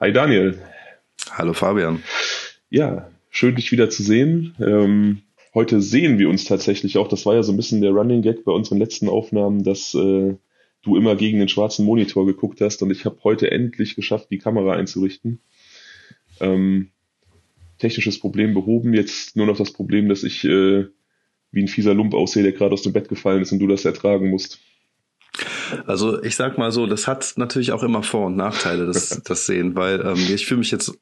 Hi Daniel. Hallo Fabian. Ja, schön dich wieder zu sehen. Ähm, heute sehen wir uns tatsächlich auch. Das war ja so ein bisschen der Running Gag bei unseren letzten Aufnahmen, dass äh, du immer gegen den schwarzen Monitor geguckt hast und ich habe heute endlich geschafft, die Kamera einzurichten. Ähm, technisches Problem behoben. Jetzt nur noch das Problem, dass ich äh, wie ein fieser Lump aussehe, der gerade aus dem Bett gefallen ist und du das ertragen musst. Also ich sag mal so, das hat natürlich auch immer Vor- und Nachteile, das, das Sehen, weil ähm, ich fühle mich jetzt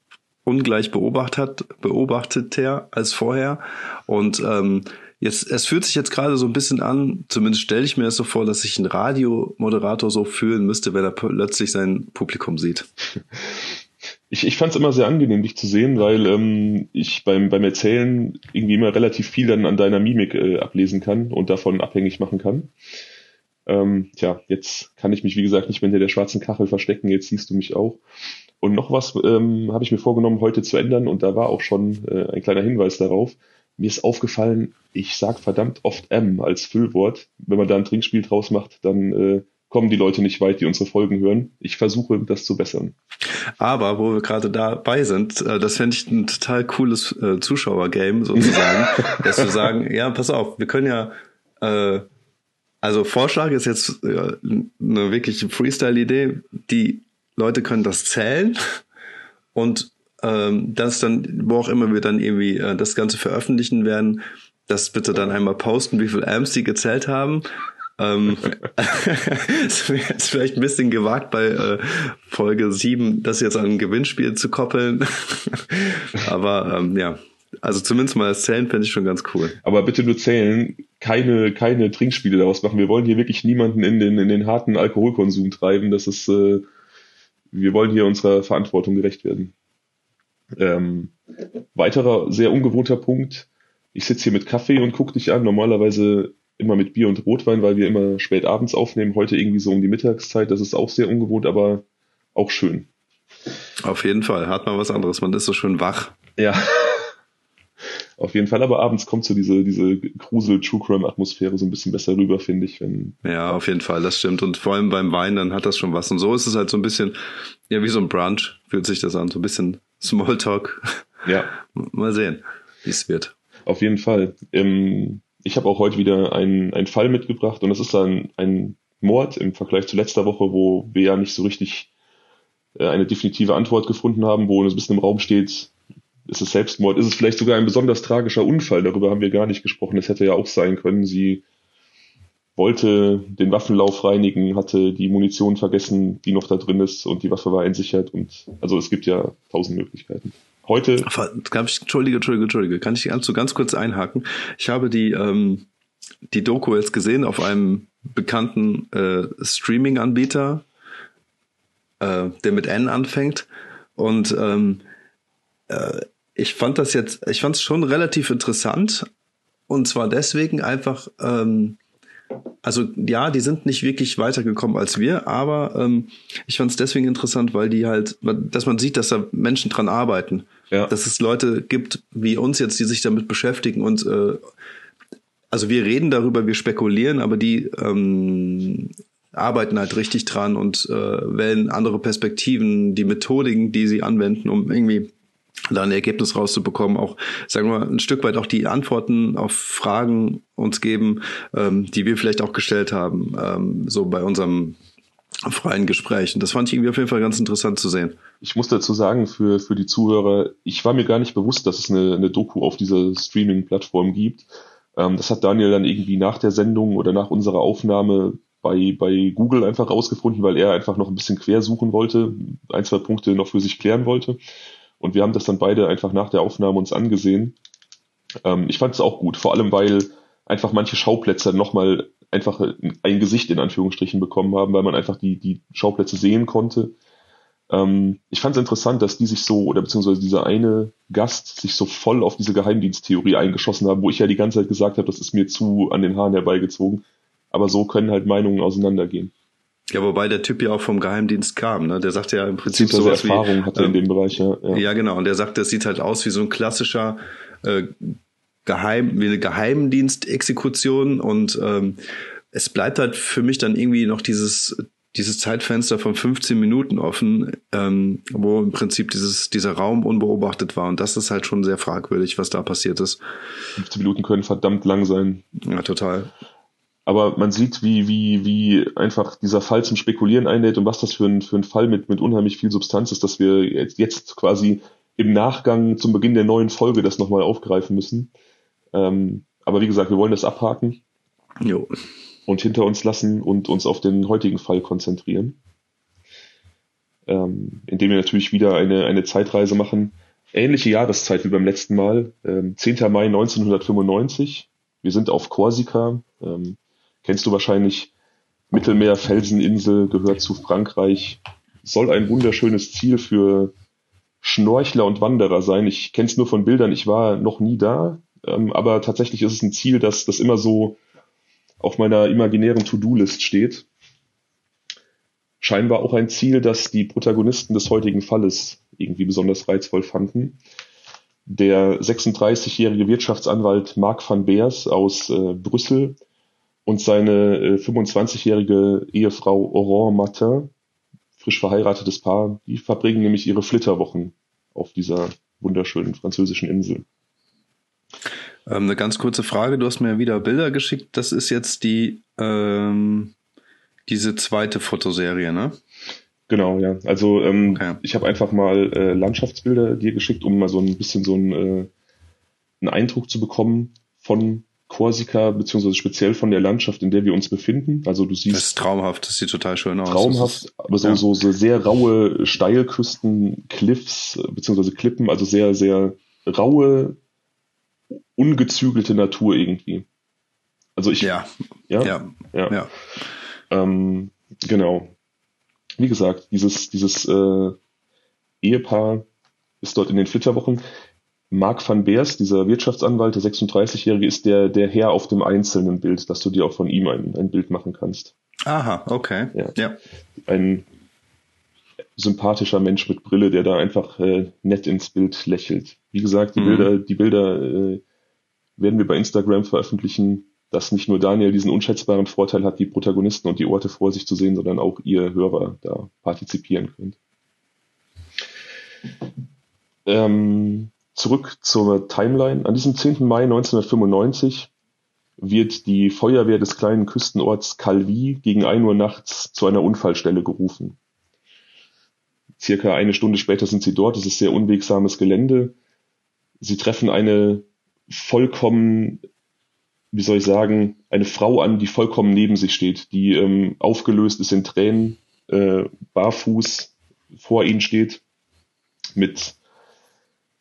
ungleich beobachtet, beobachteter als vorher und ähm, Jetzt, es fühlt sich jetzt gerade so ein bisschen an, zumindest stelle ich mir das so vor, dass sich ein Radiomoderator so fühlen müsste, wenn er plötzlich sein Publikum sieht. Ich, ich fand es immer sehr angenehm, dich zu sehen, weil ähm, ich beim, beim Erzählen irgendwie immer relativ viel dann an deiner Mimik äh, ablesen kann und davon abhängig machen kann. Ähm, tja, jetzt kann ich mich, wie gesagt, nicht mehr hinter der schwarzen Kachel verstecken, jetzt siehst du mich auch. Und noch was ähm, habe ich mir vorgenommen, heute zu ändern, und da war auch schon äh, ein kleiner Hinweis darauf. Mir ist aufgefallen, ich sag verdammt oft M als Füllwort. Wenn man da ein Trinkspiel draus macht, dann äh, kommen die Leute nicht weit, die unsere Folgen hören. Ich versuche, das zu bessern. Aber wo wir gerade dabei sind, äh, das fände ich ein total cooles äh, Zuschauergame sozusagen, dass wir sagen, ja, pass auf, wir können ja äh, also Vorschlag ist jetzt äh, eine wirkliche Freestyle-Idee. Die Leute können das zählen und ähm, das dann, wo auch immer wir dann irgendwie äh, das Ganze veröffentlichen werden, das bitte dann einmal posten, wie viel Amps die gezählt haben. Ähm, ist vielleicht ein bisschen gewagt bei äh, Folge 7, das jetzt an ein Gewinnspiel zu koppeln. Aber ähm, ja, also zumindest mal das Zählen fände ich schon ganz cool. Aber bitte nur zählen, keine, keine Trinkspiele daraus machen. Wir wollen hier wirklich niemanden in den, in den harten Alkoholkonsum treiben. Das ist, äh, wir wollen hier unserer Verantwortung gerecht werden. Ähm, weiterer sehr ungewohnter Punkt. Ich sitze hier mit Kaffee und gucke dich an. Normalerweise immer mit Bier und Rotwein, weil wir immer spät abends aufnehmen. Heute irgendwie so um die Mittagszeit. Das ist auch sehr ungewohnt, aber auch schön. Auf jeden Fall. Hat man was anderes. Man ist so schön wach. Ja. Auf jeden Fall, aber abends kommt so diese, diese Grusel True Crime Atmosphäre so ein bisschen besser rüber, finde ich, wenn. Ja, auf jeden Fall, das stimmt. Und vor allem beim Wein, dann hat das schon was. Und so ist es halt so ein bisschen, ja, wie so ein Brunch fühlt sich das an. So ein bisschen Smalltalk. Ja. Mal sehen, wie es wird. Auf jeden Fall. Ähm, ich habe auch heute wieder einen, einen Fall mitgebracht und das ist dann ein Mord im Vergleich zu letzter Woche, wo wir ja nicht so richtig äh, eine definitive Antwort gefunden haben, wo ein bisschen im Raum steht, ist es Selbstmord? Ist es vielleicht sogar ein besonders tragischer Unfall? Darüber haben wir gar nicht gesprochen. Das hätte ja auch sein können. Sie wollte den Waffenlauf reinigen, hatte die Munition vergessen, die noch da drin ist und die Waffe war entsichert und also es gibt ja tausend Möglichkeiten. Heute. Entschuldige, Entschuldige, Entschuldige. Kann ich ganz, ganz kurz einhaken? Ich habe die, ähm, die Doku jetzt gesehen auf einem bekannten äh, Streaming-Anbieter, äh, der mit N anfängt. Und ähm, äh, ich fand das jetzt, ich fand es schon relativ interessant. Und zwar deswegen einfach, ähm, also ja, die sind nicht wirklich weitergekommen als wir, aber ähm, ich fand es deswegen interessant, weil die halt, dass man sieht, dass da Menschen dran arbeiten. Ja. Dass es Leute gibt wie uns jetzt, die sich damit beschäftigen und äh, also wir reden darüber, wir spekulieren, aber die ähm, arbeiten halt richtig dran und äh, wählen andere Perspektiven, die Methodiken, die sie anwenden, um irgendwie da ein Ergebnis rauszubekommen, auch, sagen wir mal, ein Stück weit auch die Antworten auf Fragen uns geben, ähm, die wir vielleicht auch gestellt haben, ähm, so bei unserem freien Gespräch. Und das fand ich irgendwie auf jeden Fall ganz interessant zu sehen. Ich muss dazu sagen, für, für die Zuhörer, ich war mir gar nicht bewusst, dass es eine, eine Doku auf dieser Streaming-Plattform gibt. Ähm, das hat Daniel dann irgendwie nach der Sendung oder nach unserer Aufnahme bei, bei Google einfach rausgefunden, weil er einfach noch ein bisschen quer suchen wollte, ein, zwei Punkte noch für sich klären wollte. Und wir haben das dann beide einfach nach der Aufnahme uns angesehen. Ähm, ich fand es auch gut, vor allem weil einfach manche Schauplätze nochmal einfach ein Gesicht in Anführungsstrichen bekommen haben, weil man einfach die, die Schauplätze sehen konnte. Ähm, ich fand es interessant, dass die sich so, oder beziehungsweise dieser eine Gast sich so voll auf diese Geheimdiensttheorie eingeschossen haben, wo ich ja die ganze Zeit gesagt habe, das ist mir zu an den Haaren herbeigezogen. Aber so können halt Meinungen auseinandergehen. Ja, wobei der Typ ja auch vom Geheimdienst kam, ne? Der sagt ja im Prinzip so sowas Erfahrung wie, hatte ähm, in dem Bereich, ja, ja. Ja, genau. Und der sagt, das sieht halt aus wie so ein klassischer äh, Geheim, wie eine Geheimdienstexekution und ähm, es bleibt halt für mich dann irgendwie noch dieses dieses Zeitfenster von 15 Minuten offen, ähm, wo im Prinzip dieses, dieser Raum unbeobachtet war. Und das ist halt schon sehr fragwürdig, was da passiert ist. 15 Minuten können verdammt lang sein. Ja, total. Aber man sieht, wie, wie, wie einfach dieser Fall zum Spekulieren einlädt und was das für ein, für ein Fall mit, mit unheimlich viel Substanz ist, dass wir jetzt, jetzt quasi im Nachgang zum Beginn der neuen Folge das nochmal aufgreifen müssen. Ähm, aber wie gesagt, wir wollen das abhaken. Jo und hinter uns lassen und uns auf den heutigen Fall konzentrieren. Ähm, indem wir natürlich wieder eine, eine Zeitreise machen. Ähnliche Jahreszeit wie beim letzten Mal. Ähm, 10. Mai 1995. Wir sind auf Korsika. Ähm, kennst du wahrscheinlich. Mittelmeer, Felseninsel, gehört zu Frankreich. Soll ein wunderschönes Ziel für Schnorchler und Wanderer sein. Ich kenne es nur von Bildern, ich war noch nie da. Ähm, aber tatsächlich ist es ein Ziel, das, das immer so auf meiner imaginären To-Do-List steht. Scheinbar auch ein Ziel, das die Protagonisten des heutigen Falles irgendwie besonders reizvoll fanden. Der 36-jährige Wirtschaftsanwalt Marc van Beers aus äh, Brüssel und seine äh, 25-jährige Ehefrau Aurore Martin, frisch verheiratetes Paar, die verbringen nämlich ihre Flitterwochen auf dieser wunderschönen französischen Insel. Ähm, eine ganz kurze Frage. Du hast mir wieder Bilder geschickt. Das ist jetzt die, ähm, diese zweite Fotoserie, ne? Genau, ja. Also ähm, okay. ich habe einfach mal äh, Landschaftsbilder dir geschickt, um mal so ein bisschen so ein, äh, einen Eindruck zu bekommen von Korsika, beziehungsweise speziell von der Landschaft, in der wir uns befinden. Also du siehst. Das ist traumhaft, das sieht total schön aus. Traumhaft, aber so, ja. so, so sehr raue Steilküsten, Cliffs, beziehungsweise Klippen, also sehr, sehr raue ungezügelte Natur irgendwie. Also ich. Ja. Ja. Ja. ja. ja. Ähm, genau. Wie gesagt, dieses, dieses äh, Ehepaar ist dort in den Flitterwochen. Marc van Beers, dieser Wirtschaftsanwalt, der 36-Jährige, ist der, der Herr auf dem einzelnen Bild, dass du dir auch von ihm ein, ein Bild machen kannst. Aha, okay. Ja. ja. Ein sympathischer Mensch mit Brille, der da einfach äh, nett ins Bild lächelt. Wie gesagt, die mhm. Bilder, die Bilder äh, werden wir bei Instagram veröffentlichen, dass nicht nur Daniel diesen unschätzbaren Vorteil hat, die Protagonisten und die Orte vor sich zu sehen, sondern auch ihr Hörer da partizipieren könnt. Ähm, zurück zur Timeline. An diesem 10. Mai 1995 wird die Feuerwehr des kleinen Küstenorts Calvi gegen 1 Uhr nachts zu einer Unfallstelle gerufen. Circa eine Stunde später sind sie dort. Es ist sehr unwegsames Gelände. Sie treffen eine vollkommen, wie soll ich sagen, eine Frau an, die vollkommen neben sich steht, die ähm, aufgelöst ist in Tränen, äh, barfuß vor ihnen steht, mit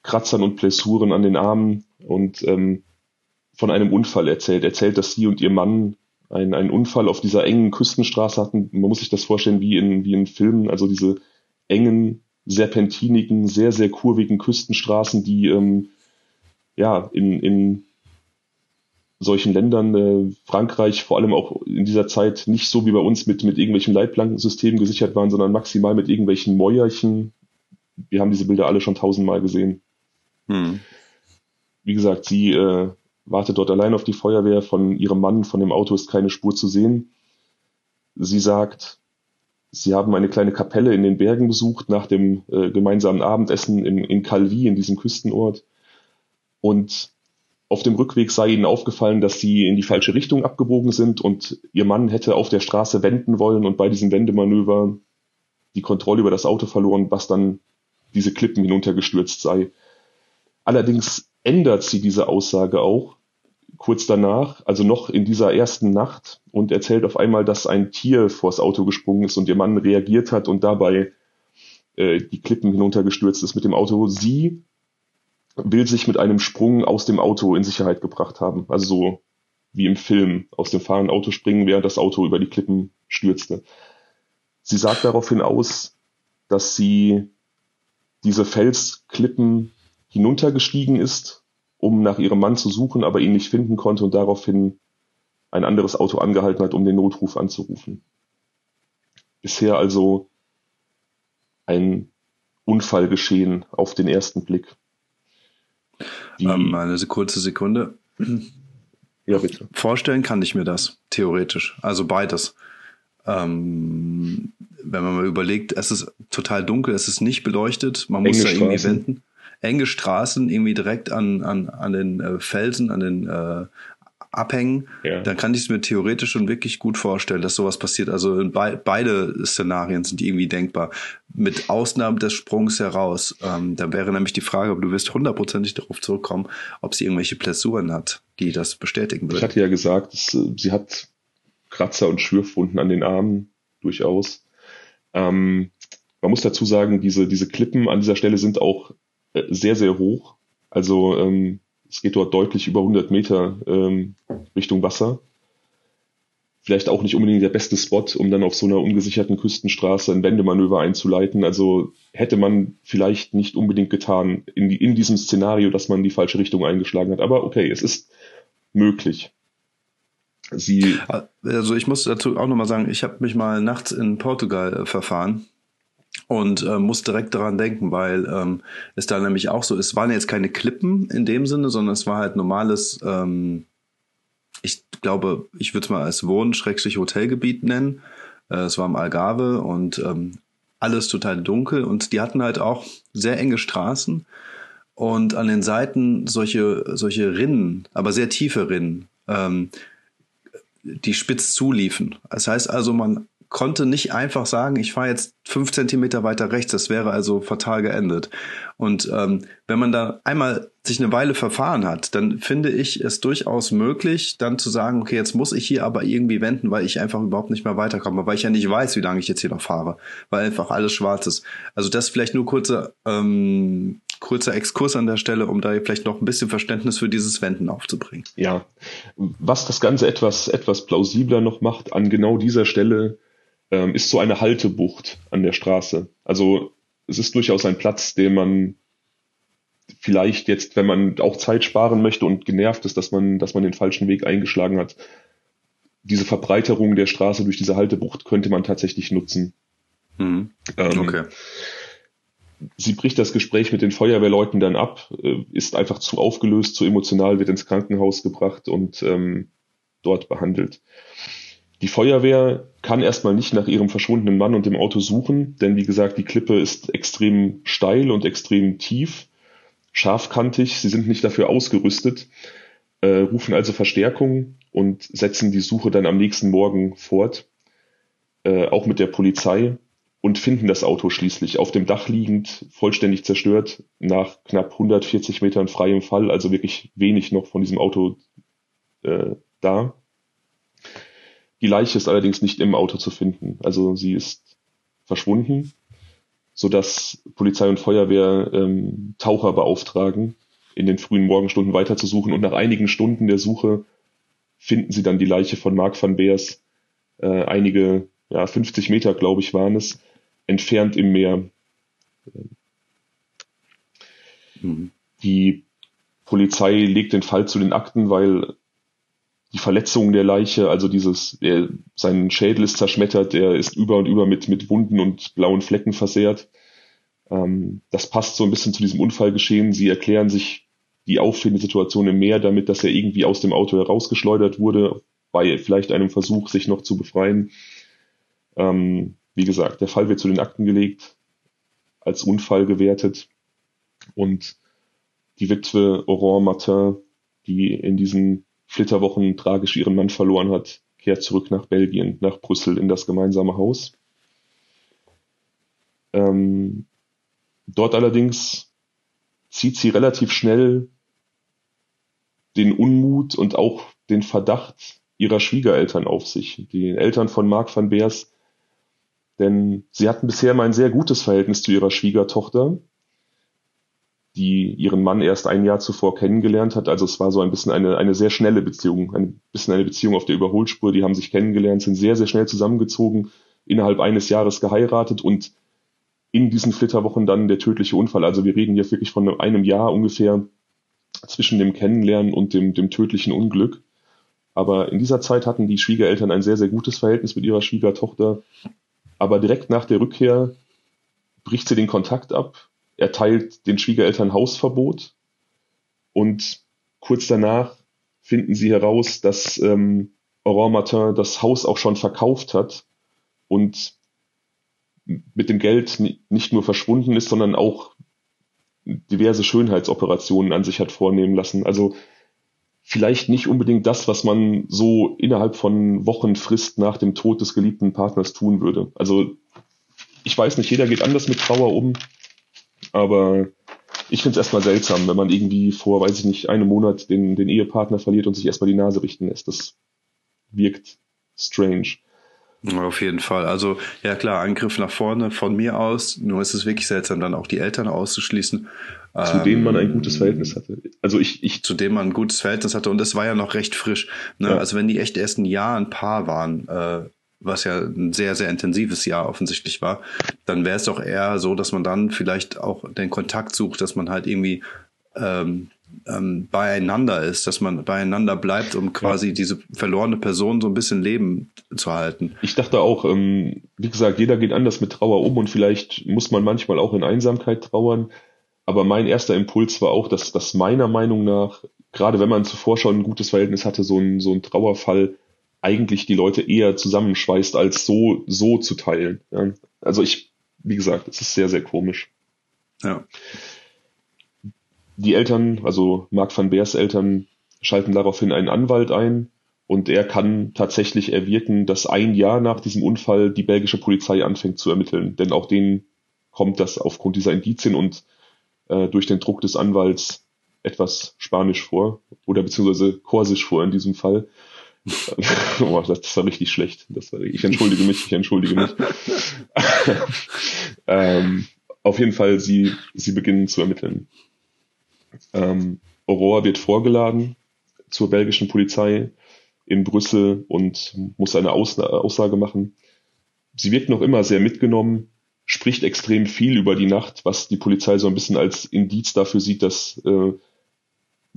Kratzern und Blessuren an den Armen und ähm, von einem Unfall erzählt. Erzählt, dass sie und ihr Mann einen, einen Unfall auf dieser engen Küstenstraße hatten. Man muss sich das vorstellen wie in, wie in Filmen, also diese engen, serpentinigen, sehr, sehr kurvigen Küstenstraßen, die ähm, ja, in, in solchen Ländern, äh, Frankreich vor allem auch in dieser Zeit nicht so wie bei uns mit, mit irgendwelchen Leitplankensystemen gesichert waren, sondern maximal mit irgendwelchen Mäuerchen. Wir haben diese Bilder alle schon tausendmal gesehen. Hm. Wie gesagt, sie äh, wartet dort allein auf die Feuerwehr. Von ihrem Mann, von dem Auto ist keine Spur zu sehen. Sie sagt, sie haben eine kleine Kapelle in den Bergen besucht nach dem äh, gemeinsamen Abendessen in, in Calvi, in diesem Küstenort und auf dem Rückweg sei ihnen aufgefallen, dass sie in die falsche Richtung abgebogen sind und ihr Mann hätte auf der Straße wenden wollen und bei diesem Wendemanöver die Kontrolle über das Auto verloren, was dann diese Klippen hinuntergestürzt sei. Allerdings ändert sie diese Aussage auch kurz danach, also noch in dieser ersten Nacht und erzählt auf einmal, dass ein Tier vors Auto gesprungen ist und ihr Mann reagiert hat und dabei äh, die Klippen hinuntergestürzt ist mit dem Auto. Sie will sich mit einem Sprung aus dem Auto in Sicherheit gebracht haben. Also so wie im Film aus dem fahrenden Auto springen, während das Auto über die Klippen stürzte. Sie sagt daraufhin aus, dass sie diese Felsklippen hinuntergestiegen ist, um nach ihrem Mann zu suchen, aber ihn nicht finden konnte und daraufhin ein anderes Auto angehalten hat, um den Notruf anzurufen. Bisher also ein Unfall geschehen auf den ersten Blick. Ähm, eine kurze Sekunde. Ja, bitte. Vorstellen kann ich mir das, theoretisch. Also beides. Ähm, wenn man mal überlegt, es ist total dunkel, es ist nicht beleuchtet, man muss Enge da irgendwie wenden. Enge Straßen, irgendwie direkt an, an, an den äh, Felsen, an den äh, Abhängen, Ja. dann kann ich es mir theoretisch schon wirklich gut vorstellen, dass sowas passiert. Also in bei, beide Szenarien sind irgendwie denkbar. Mit Ausnahme des Sprungs heraus. Ähm, da wäre nämlich die Frage, aber du wirst hundertprozentig darauf zurückkommen, ob sie irgendwelche Blessuren hat, die das bestätigen Ich würden. hatte ja gesagt, dass, äh, sie hat Kratzer und Schürfwunden an den Armen durchaus. Ähm, man muss dazu sagen, diese, diese Klippen an dieser Stelle sind auch sehr, sehr hoch. Also ähm, es geht dort deutlich über 100 Meter ähm, Richtung Wasser. Vielleicht auch nicht unbedingt der beste Spot, um dann auf so einer ungesicherten Küstenstraße ein Wendemanöver einzuleiten. Also hätte man vielleicht nicht unbedingt getan in, die, in diesem Szenario, dass man die falsche Richtung eingeschlagen hat. Aber okay, es ist möglich. Sie, Also ich muss dazu auch nochmal sagen, ich habe mich mal nachts in Portugal äh, verfahren und äh, muss direkt daran denken, weil ähm, es da nämlich auch so, es waren jetzt keine Klippen in dem Sinne, sondern es war halt normales, ähm, ich glaube, ich würde es mal als Wohn-Hotelgebiet nennen. Äh, es war im Algarve und ähm, alles total dunkel und die hatten halt auch sehr enge Straßen und an den Seiten solche, solche Rinnen, aber sehr tiefe Rinnen. Ähm, die spitz zuliefen. Das heißt also, man konnte nicht einfach sagen, ich fahre jetzt fünf Zentimeter weiter rechts. Das wäre also fatal geendet. Und ähm, wenn man da einmal sich eine Weile verfahren hat, dann finde ich es durchaus möglich, dann zu sagen, okay, jetzt muss ich hier aber irgendwie wenden, weil ich einfach überhaupt nicht mehr weiterkomme, weil ich ja nicht weiß, wie lange ich jetzt hier noch fahre, weil einfach alles schwarz ist. Also das vielleicht nur kurzer, ähm, kurzer Exkurs an der Stelle, um da vielleicht noch ein bisschen Verständnis für dieses Wenden aufzubringen. Ja, was das Ganze etwas, etwas plausibler noch macht, an genau dieser Stelle ähm, ist so eine Haltebucht an der Straße. Also es ist durchaus ein Platz, den man vielleicht jetzt, wenn man auch Zeit sparen möchte und genervt ist, dass man, dass man den falschen Weg eingeschlagen hat, diese Verbreiterung der Straße durch diese Haltebucht könnte man tatsächlich nutzen. Mhm. Ähm, Okay. Sie bricht das Gespräch mit den Feuerwehrleuten dann ab, äh, ist einfach zu aufgelöst, zu emotional, wird ins Krankenhaus gebracht und ähm, dort behandelt. Die Feuerwehr kann erstmal nicht nach ihrem verschwundenen Mann und dem Auto suchen, denn wie gesagt, die Klippe ist extrem steil und extrem tief, scharfkantig, sie sind nicht dafür ausgerüstet, äh, rufen also Verstärkung und setzen die Suche dann am nächsten Morgen fort, äh, auch mit der Polizei und finden das Auto schließlich auf dem Dach liegend, vollständig zerstört, nach knapp 140 Metern freiem Fall, also wirklich wenig noch von diesem Auto äh, da. Die Leiche ist allerdings nicht im Auto zu finden, also sie ist verschwunden, sodass Polizei und Feuerwehr ähm, Taucher beauftragen, in den frühen Morgenstunden weiterzusuchen und nach einigen Stunden der Suche finden sie dann die Leiche von Mark van Beers, äh, einige, ja, 50 Meter, glaube ich, waren es, entfernt im Meer. Mhm. Die Polizei legt den Fall zu den Akten, weil die Verletzungen der Leiche, also dieses, er, sein Schädel ist zerschmettert, er ist über und über mit, mit Wunden und blauen Flecken versehrt. Ähm, das passt so ein bisschen zu diesem Unfallgeschehen. Sie erklären sich die auffällige Situation im Meer damit, dass er irgendwie aus dem Auto herausgeschleudert wurde, bei vielleicht einem Versuch, sich noch zu befreien. Ähm, wie gesagt, der Fall wird zu den Akten gelegt, als Unfall gewertet und die Witwe Aurore Martin, die in diesen Flitterwochen tragisch ihren Mann verloren hat, kehrt zurück nach Belgien, nach Brüssel in das gemeinsame Haus. Ähm, dort allerdings zieht sie relativ schnell den Unmut und auch den Verdacht ihrer Schwiegereltern auf sich, die Eltern von Marc van Beers, denn sie hatten bisher mal ein sehr gutes Verhältnis zu ihrer Schwiegertochter, die ihren Mann erst ein Jahr zuvor kennengelernt hat. Also es war so ein bisschen eine, eine sehr schnelle Beziehung, ein bisschen eine Beziehung auf der Überholspur. Die haben sich kennengelernt, sind sehr, sehr schnell zusammengezogen, innerhalb eines Jahres geheiratet und in diesen Flitterwochen dann der tödliche Unfall. Also wir reden hier wirklich von einem Jahr ungefähr zwischen dem Kennenlernen und dem, dem tödlichen Unglück. Aber in dieser Zeit hatten die Schwiegereltern ein sehr, sehr gutes Verhältnis mit ihrer Schwiegertochter. Aber direkt nach der Rückkehr bricht sie den Kontakt ab, erteilt den Schwiegereltern Hausverbot und kurz danach finden sie heraus, dass ähm, Aurore Martin das Haus auch schon verkauft hat und mit dem Geld nicht nur verschwunden ist, sondern auch diverse Schönheitsoperationen an sich hat vornehmen lassen. Also vielleicht nicht unbedingt das, was man so innerhalb von Wochen Frist nach dem Tod des geliebten Partners tun würde. Also ich weiß nicht, jeder geht anders mit Trauer um, aber ich finde es erstmal seltsam, wenn man irgendwie vor, weiß ich nicht, einem Monat den, den Ehepartner verliert und sich erstmal die Nase richten lässt. Das wirkt strange. Auf jeden Fall. Also ja klar, Angriff nach vorne von mir aus. Nur ist es wirklich seltsam, dann auch die Eltern auszuschließen. Zu denen man ein gutes Verhältnis hatte. Also ich, ich zu dem man ein gutes Verhältnis hatte und es war ja noch recht frisch. Ne? Ja. Also wenn die echt erst ein Jahr ein Paar waren, äh, was ja ein sehr, sehr intensives Jahr offensichtlich war, dann wäre es doch eher so, dass man dann vielleicht auch den Kontakt sucht, dass man halt irgendwie ähm, ähm, beieinander ist, dass man beieinander bleibt, um quasi ja. diese verlorene Person so ein bisschen leben zu halten. Ich dachte auch, ähm, wie gesagt, jeder geht anders mit Trauer um und vielleicht muss man manchmal auch in Einsamkeit trauern. Aber mein erster Impuls war auch, dass, dass meiner Meinung nach, gerade wenn man zuvor schon ein gutes Verhältnis hatte, so ein, so ein Trauerfall eigentlich die Leute eher zusammenschweißt, als so, so zu teilen. Ja. Also ich, wie gesagt, es ist sehr, sehr komisch. Ja die Eltern, also Marc van Beers Eltern, schalten daraufhin einen Anwalt ein und er kann tatsächlich erwirken, dass ein Jahr nach diesem Unfall die belgische Polizei anfängt zu ermitteln. Denn auch denen kommt das aufgrund dieser Indizien und äh, durch den Druck des Anwalts etwas Spanisch vor oder beziehungsweise Korsisch vor in diesem Fall. oh, das, das, war richtig schlecht. Das war, ich entschuldige mich, ich entschuldige mich. ähm, auf jeden Fall, sie, sie beginnen zu ermitteln. Ähm, Aurora wird vorgeladen zur belgischen Polizei in Brüssel und muss eine Aus Aussage machen. Sie wird noch immer sehr mitgenommen, spricht extrem viel über die Nacht, was die Polizei so ein bisschen als Indiz dafür sieht, dass äh,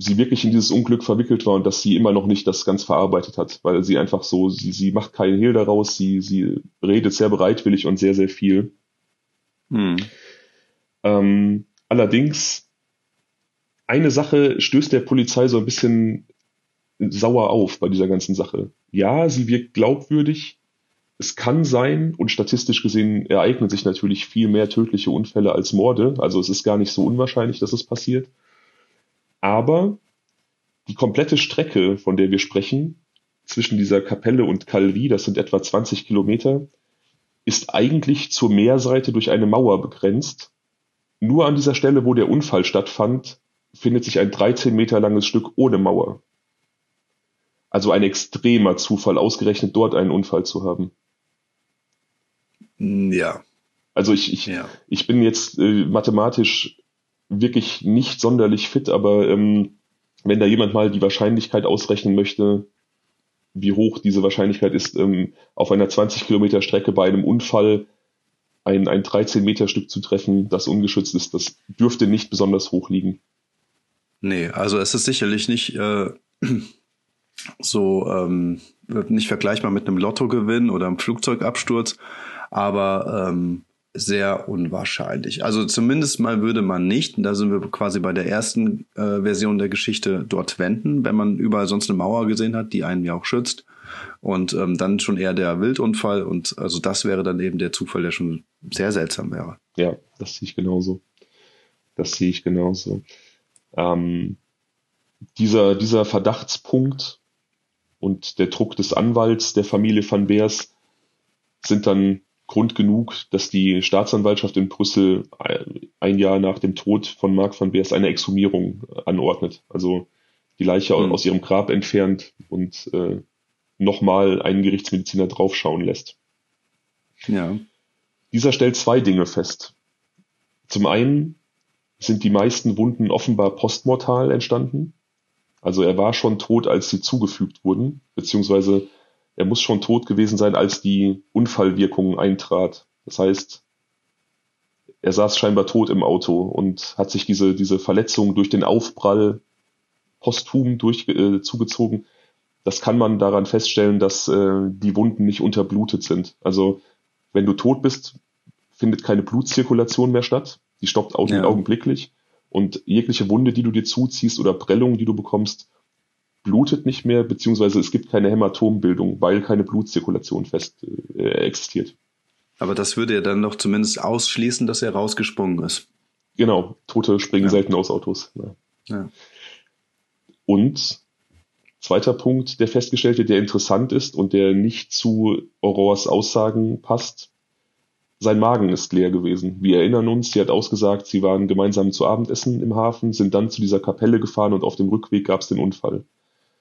sie wirklich in dieses Unglück verwickelt war und dass sie immer noch nicht das ganz verarbeitet hat, weil sie einfach so, sie, sie macht keinen Hehl daraus, sie, sie redet sehr bereitwillig und sehr, sehr viel. Hm. Ähm, allerdings eine Sache stößt der Polizei so ein bisschen sauer auf bei dieser ganzen Sache. Ja, sie wirkt glaubwürdig. Es kann sein, und statistisch gesehen ereignen sich natürlich viel mehr tödliche Unfälle als Morde. Also es ist gar nicht so unwahrscheinlich, dass es passiert. Aber die komplette Strecke, von der wir sprechen, zwischen dieser Kapelle und Calvi, das sind etwa 20 Kilometer, ist eigentlich zur Meerseite durch eine Mauer begrenzt. Nur an dieser Stelle, wo der Unfall stattfand, findet sich ein 13 Meter langes Stück ohne Mauer. Also ein extremer Zufall, ausgerechnet dort einen Unfall zu haben. Ja. Also ich, ich, ja. ich bin jetzt äh, mathematisch wirklich nicht sonderlich fit, aber ähm, wenn da jemand mal die Wahrscheinlichkeit ausrechnen möchte, wie hoch diese Wahrscheinlichkeit ist, ähm, auf einer 20 Kilometer Strecke bei einem Unfall ein, ein 13 Meter Stück zu treffen, das ungeschützt ist, das dürfte nicht besonders hoch liegen. Nee, also es ist sicherlich nicht äh, so ähm, nicht vergleichbar mit einem Lottogewinn oder einem Flugzeugabsturz, aber ähm, sehr unwahrscheinlich. Also zumindest mal würde man nicht, da sind wir quasi bei der ersten äh, Version der Geschichte, dort wenden, wenn man überall sonst eine Mauer gesehen hat, die einen ja auch schützt. Und ähm, dann schon eher der Wildunfall und also das wäre dann eben der Zufall, der schon sehr seltsam wäre. Ja, das sehe ich genauso. Das sehe ich genauso. Ähm, dieser, dieser Verdachtspunkt und der Druck des Anwalts der Familie van Beers sind dann Grund genug, dass die Staatsanwaltschaft in Brüssel ein Jahr nach dem Tod von Marc van Beers eine Exhumierung anordnet. Also die Leiche mhm. aus ihrem Grab entfernt und äh, nochmal einen Gerichtsmediziner draufschauen lässt. Ja. Dieser stellt zwei Dinge fest. Zum einen sind die meisten Wunden offenbar postmortal entstanden. Also er war schon tot, als sie zugefügt wurden, beziehungsweise er muss schon tot gewesen sein, als die Unfallwirkung eintrat. Das heißt, er saß scheinbar tot im Auto und hat sich diese, diese Verletzung durch den Aufprall posthum durch, äh, zugezogen. Das kann man daran feststellen, dass äh, die Wunden nicht unterblutet sind. Also wenn du tot bist, findet keine Blutzirkulation mehr statt. Die stoppt ja. augenblicklich. Und jegliche Wunde, die du dir zuziehst oder Prellung, die du bekommst, blutet nicht mehr, beziehungsweise es gibt keine Hämatombildung, weil keine Blutzirkulation fest äh, existiert. Aber das würde ja dann doch zumindest ausschließen, dass er rausgesprungen ist. Genau, Tote springen ja. selten aus Autos. Ja. ja. Und zweiter Punkt, der festgestellte, der interessant ist und der nicht zu Aurores Aussagen passt. Sein Magen ist leer gewesen. Wir erinnern uns, sie hat ausgesagt, sie waren gemeinsam zu Abendessen im Hafen, sind dann zu dieser Kapelle gefahren und auf dem Rückweg gab es den Unfall.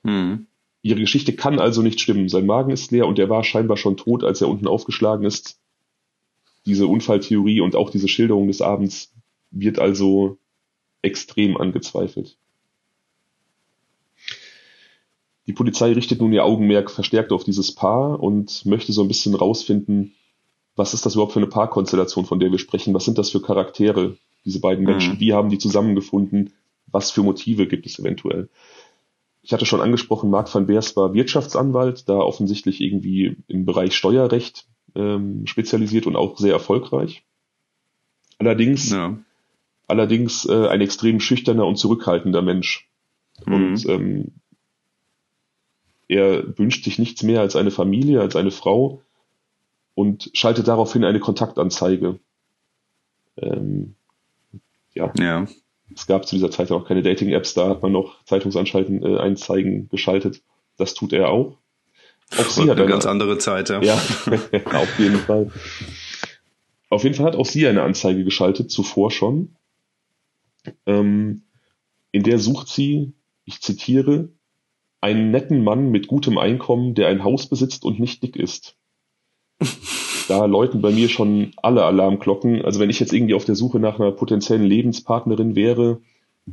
Mhm. Ihre Geschichte kann also nicht stimmen. Sein Magen ist leer und er war scheinbar schon tot, als er unten aufgeschlagen ist. Diese Unfalltheorie und auch diese Schilderung des Abends wird also extrem angezweifelt. Die Polizei richtet nun ihr Augenmerk verstärkt auf dieses Paar und möchte so ein bisschen rausfinden, was ist das überhaupt für eine Paarkonstellation, von der wir sprechen? Was sind das für Charaktere, diese beiden mhm. Menschen? Wie haben die zusammengefunden? Was für Motive gibt es eventuell? Ich hatte schon angesprochen, Marc van Beers war Wirtschaftsanwalt, da offensichtlich irgendwie im Bereich Steuerrecht ähm, spezialisiert und auch sehr erfolgreich. Allerdings, ja. allerdings äh, ein extrem schüchterner und zurückhaltender Mensch. Mhm. Und ähm, er wünscht sich nichts mehr als eine Familie, als eine Frau und schaltet daraufhin eine Kontaktanzeige. Ähm, ja. ja. Es gab zu dieser Zeit auch keine Dating-Apps, da hat man noch Zeitungsanschalten, äh, Einzeigen geschaltet. Das tut er auch. Auch sie hat eine, eine ganz andere Zeit, ja. Ja, auf jeden Fall. Auf jeden Fall hat auch sie eine Anzeige geschaltet, zuvor schon. Ähm, in der sucht sie, ich zitiere, einen netten Mann mit gutem Einkommen, der ein Haus besitzt und nicht dick ist da läuten bei mir schon alle Alarmglocken. Also wenn ich jetzt irgendwie auf der Suche nach einer potenziellen Lebenspartnerin wäre,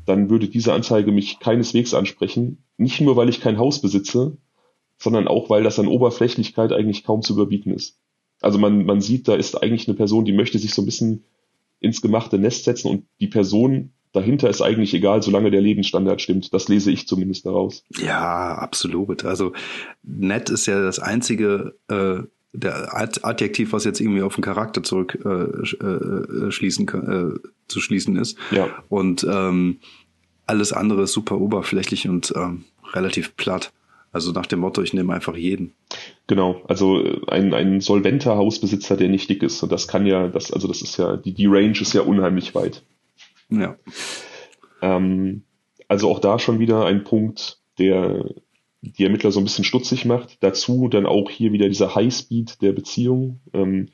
dann würde diese Anzeige mich keineswegs ansprechen. Nicht nur, weil ich kein Haus besitze, sondern auch, weil das an Oberflächlichkeit eigentlich kaum zu überbieten ist. Also man, man sieht, da ist eigentlich eine Person, die möchte sich so ein bisschen ins gemachte Nest setzen und die Person dahinter ist eigentlich egal, solange der Lebensstandard stimmt. Das lese ich zumindest daraus. Ja, absolut. Also nett ist ja das einzige äh, der Adjektiv, was jetzt irgendwie auf den Charakter zurück äh, äh, schließen äh, zu schließen ist. Ja. Und ähm, alles andere ist super oberflächlich und ähm, relativ platt. Also nach dem Motto, ich nehme einfach jeden. Genau, also äh, ein, ein solventer Hausbesitzer, der nicht dick ist. Und das kann ja, das, also das ist ja, die, die Range ist ja unheimlich weit. Ja. Ähm, also auch da schon wieder ein Punkt, der die Ermittler so ein bisschen stutzig macht. Dazu dann auch hier wieder dieser Highspeed der Beziehung. Ähm,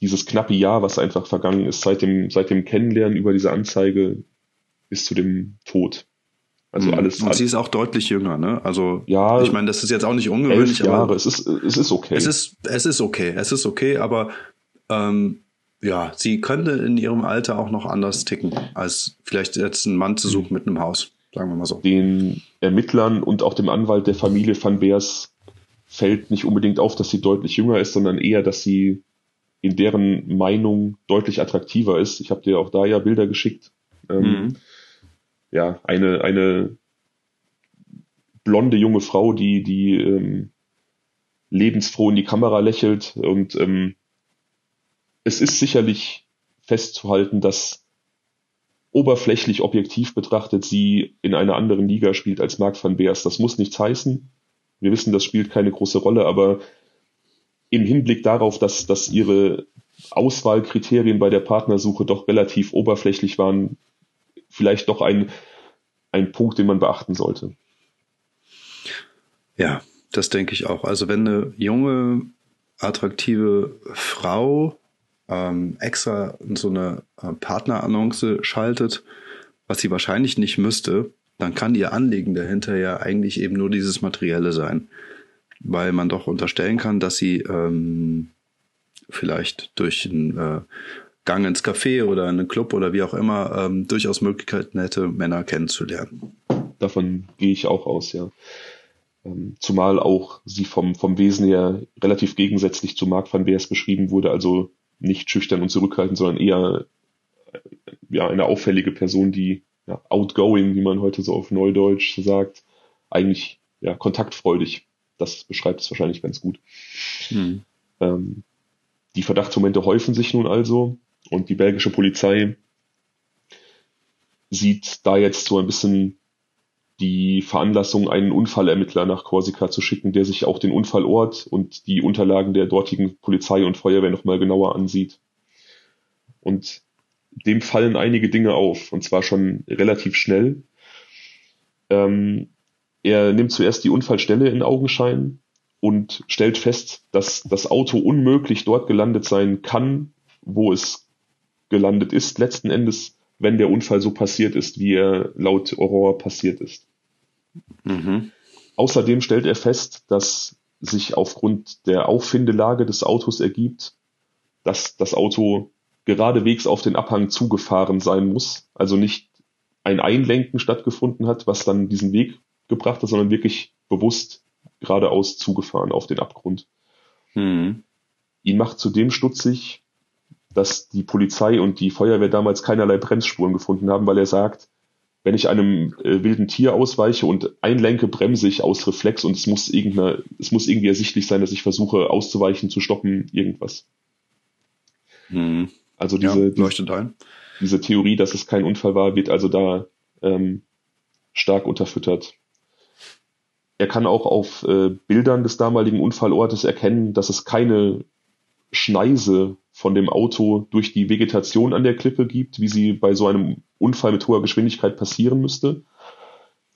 dieses knappe Jahr, was einfach vergangen ist, seit dem, seit dem Kennenlernen über diese Anzeige bis zu dem Tod. Also mhm. alles. Und sie ist auch deutlich jünger, ne? Also ja, ich meine, das ist jetzt auch nicht ungewöhnlich. Elf Jahre, aber es ist, es ist okay. Es ist, es ist okay, es ist okay, aber ähm, ja, sie könnte in ihrem Alter auch noch anders ticken, als vielleicht jetzt einen Mann zu suchen mit einem Haus sagen wir mal so. Den Ermittlern und auch dem Anwalt der Familie van Beers fällt nicht unbedingt auf, dass sie deutlich jünger ist, sondern eher, dass sie in deren Meinung deutlich attraktiver ist. Ich habe dir auch da ja Bilder geschickt. Ähm, mhm. Ja, eine, eine blonde junge Frau, die, die ähm, lebensfroh in die Kamera lächelt. Und ähm, es ist sicherlich festzuhalten, dass oberflächlich objektiv betrachtet sie in einer anderen Liga spielt als Marc van Beers. Das muss nichts heißen. Wir wissen, das spielt keine große Rolle, aber im Hinblick darauf, dass, dass ihre Auswahlkriterien bei der Partnersuche doch relativ oberflächlich waren, vielleicht doch ein, ein Punkt, den man beachten sollte. Ja, das denke ich auch. Also wenn eine junge, attraktive Frau ähm, extra so eine äh, Partnerannonce schaltet, was sie wahrscheinlich nicht müsste, dann kann ihr Anliegen dahinter ja eigentlich eben nur dieses Materielle sein. Weil man doch unterstellen kann, dass sie ähm, vielleicht durch einen äh, Gang ins Café oder in einen Club oder wie auch immer ähm, durchaus Möglichkeiten hätte, Männer kennenzulernen. Davon gehe ich auch aus, ja. Ähm, zumal auch sie vom, vom Wesen her relativ gegensätzlich zu Marc van Beers beschrieben wurde, also nicht schüchtern und zurückhaltend, sondern eher äh, ja, eine auffällige Person, die ja, outgoing, wie man heute so auf Neudeutsch sagt, eigentlich ja, kontaktfreudig. Das beschreibt es wahrscheinlich ganz gut. Hm. Ähm, die Verdachtsmomente häufen sich nun also und die belgische Polizei sieht da jetzt so ein bisschen die Veranlassung, einen Unfallermittler nach Korsika zu schicken, der sich auch den Unfallort und die Unterlagen der dortigen Polizei und Feuerwehr nochmal genauer ansieht. Und dem fallen einige Dinge auf, und zwar schon relativ schnell. Ähm, er nimmt zuerst die Unfallstelle in Augenschein und stellt fest, dass das Auto unmöglich dort gelandet sein kann, wo es gelandet ist, letzten Endes, wenn der Unfall so passiert ist, wie er laut Aurora passiert ist. Mhm. Außerdem stellt er fest, dass sich aufgrund der Auffindelage des Autos ergibt, dass das Auto geradewegs auf den Abhang zugefahren sein muss, also nicht ein Einlenken stattgefunden hat, was dann diesen Weg gebracht hat, sondern wirklich bewusst geradeaus zugefahren auf den Abgrund. Mhm. Ihn macht zudem stutzig, dass die Polizei und die Feuerwehr damals keinerlei Bremsspuren gefunden haben, weil er sagt, wenn ich einem äh, wilden Tier ausweiche und einlenke, bremse ich aus Reflex und es muss irgendeine, es muss irgendwie ersichtlich sein, dass ich versuche auszuweichen, zu stoppen, irgendwas. Hm. Also diese, ja, diese, diese, Theorie, dass es kein Unfall war, wird also da ähm, stark unterfüttert. Er kann auch auf äh, Bildern des damaligen Unfallortes erkennen, dass es keine Schneise von dem Auto durch die Vegetation an der Klippe gibt, wie sie bei so einem Unfall mit hoher Geschwindigkeit passieren müsste,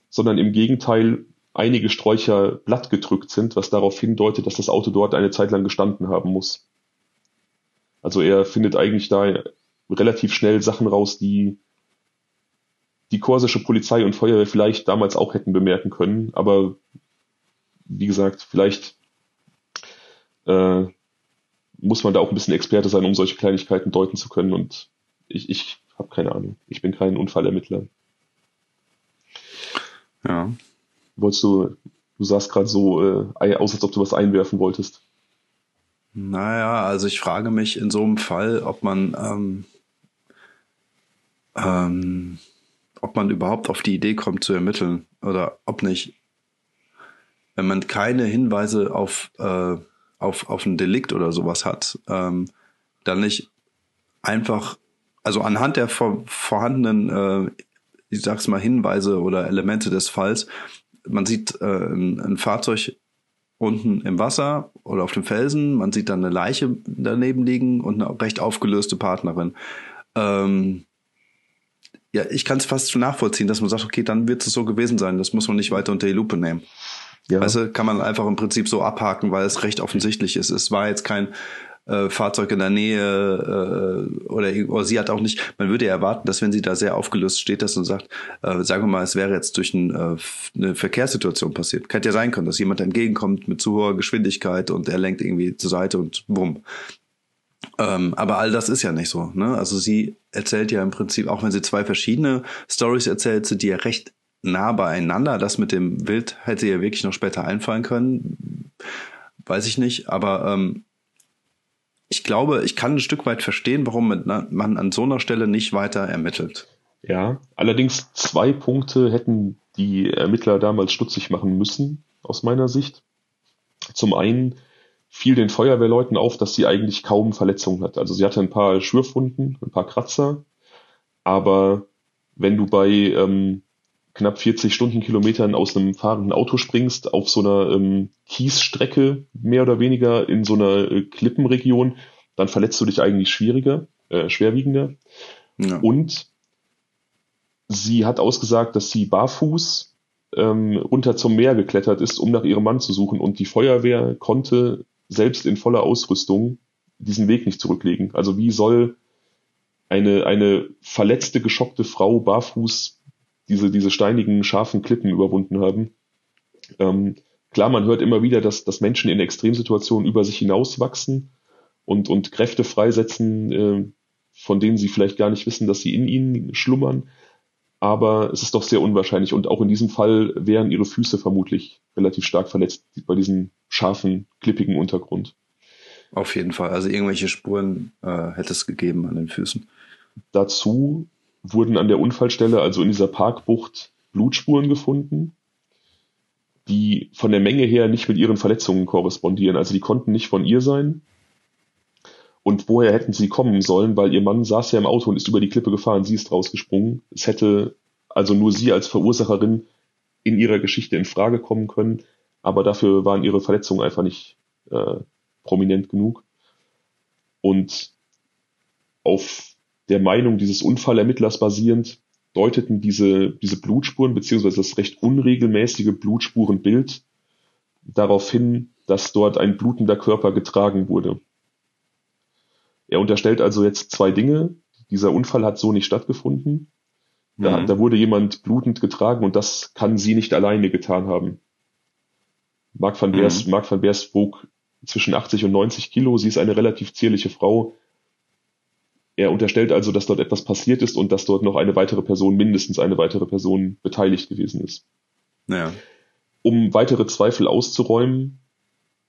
sondern im Gegenteil einige Sträucher blattgedrückt sind, was darauf hindeutet, dass das Auto dort eine Zeit lang gestanden haben muss. Also er findet eigentlich da relativ schnell Sachen raus, die die korsische Polizei und Feuerwehr vielleicht damals auch hätten bemerken können, aber wie gesagt, vielleicht äh, muss man da auch ein bisschen Experte sein, um solche Kleinigkeiten deuten zu können. Und ich, ich habe keine Ahnung. Ich bin kein Unfallermittler. Ja. Wolltest du, du sahst gerade so äh, aus, als ob du was einwerfen wolltest. Naja, also ich frage mich in so einem Fall, ob man, ähm, ähm, ob man überhaupt auf die Idee kommt zu ermitteln oder ob nicht, wenn man keine Hinweise auf äh, auf, auf ein Delikt oder sowas hat, ähm, dann nicht einfach, also anhand der vor, vorhandenen, äh, ich sag's mal, Hinweise oder Elemente des Falls, man sieht äh, ein, ein Fahrzeug unten im Wasser oder auf dem Felsen, man sieht dann eine Leiche daneben liegen und eine recht aufgelöste Partnerin. Ähm, ja, ich kann es fast schon nachvollziehen, dass man sagt, okay, dann wird es so gewesen sein, das muss man nicht weiter unter die Lupe nehmen. Ja. Weißt du, kann man einfach im Prinzip so abhaken, weil es recht offensichtlich ist. Es war jetzt kein äh, Fahrzeug in der Nähe äh, oder, oder sie hat auch nicht, man würde ja erwarten, dass wenn sie da sehr aufgelöst steht, dass und sagt, äh, sagen wir mal, es wäre jetzt durch ein, äh, eine Verkehrssituation passiert. Könnte ja sein können, dass jemand entgegenkommt mit zu hoher Geschwindigkeit und er lenkt irgendwie zur Seite und bumm. Ähm, aber all das ist ja nicht so. Ne? Also sie erzählt ja im Prinzip, auch wenn sie zwei verschiedene Stories erzählt, sind die ja recht nah beieinander. Das mit dem Wild hätte ihr wirklich noch später einfallen können. Weiß ich nicht, aber ähm, ich glaube, ich kann ein Stück weit verstehen, warum man an so einer Stelle nicht weiter ermittelt. Ja, allerdings zwei Punkte hätten die Ermittler damals stutzig machen müssen, aus meiner Sicht. Zum einen fiel den Feuerwehrleuten auf, dass sie eigentlich kaum Verletzungen hat. Also sie hatte ein paar Schürfwunden, ein paar Kratzer, aber wenn du bei ähm, knapp 40 Stundenkilometern aus einem fahrenden Auto springst, auf so einer ähm, Kiesstrecke mehr oder weniger in so einer äh, Klippenregion, dann verletzt du dich eigentlich schwieriger, äh, schwerwiegender. Ja. Und sie hat ausgesagt, dass sie barfuß ähm, runter zum Meer geklettert ist, um nach ihrem Mann zu suchen. Und die Feuerwehr konnte selbst in voller Ausrüstung diesen Weg nicht zurücklegen. Also wie soll eine, eine verletzte, geschockte Frau barfuß diese, diese steinigen, scharfen Klippen überwunden haben. Ähm, klar, man hört immer wieder, dass, dass Menschen in Extremsituationen über sich hinauswachsen und, und Kräfte freisetzen, äh, von denen sie vielleicht gar nicht wissen, dass sie in ihnen schlummern. Aber es ist doch sehr unwahrscheinlich. Und auch in diesem Fall wären ihre Füße vermutlich relativ stark verletzt bei diesem scharfen, klippigen Untergrund. Auf jeden Fall. Also irgendwelche Spuren äh, hätte es gegeben an den Füßen. Dazu wurden an der Unfallstelle, also in dieser Parkbucht, Blutspuren gefunden, die von der Menge her nicht mit ihren Verletzungen korrespondieren. Also die konnten nicht von ihr sein. Und woher hätten sie kommen sollen? Weil ihr Mann saß ja im Auto und ist über die Klippe gefahren, sie ist rausgesprungen. Es hätte also nur sie als Verursacherin in ihrer Geschichte in Frage kommen können, aber dafür waren ihre Verletzungen einfach nicht äh, prominent genug. Und auf der Meinung dieses Unfallermittlers basierend deuteten diese, diese Blutspuren beziehungsweise das recht unregelmäßige Blutspurenbild darauf hin, dass dort ein blutender Körper getragen wurde. Er unterstellt also jetzt zwei Dinge. Dieser Unfall hat so nicht stattgefunden. Da, mhm. da wurde jemand blutend getragen und das kann sie nicht alleine getan haben. Mark van Beers, mhm. Mark van Beers wog zwischen 80 und 90 Kilo. Sie ist eine relativ zierliche Frau. Er unterstellt also, dass dort etwas passiert ist und dass dort noch eine weitere Person, mindestens eine weitere Person beteiligt gewesen ist. Naja. Um weitere Zweifel auszuräumen,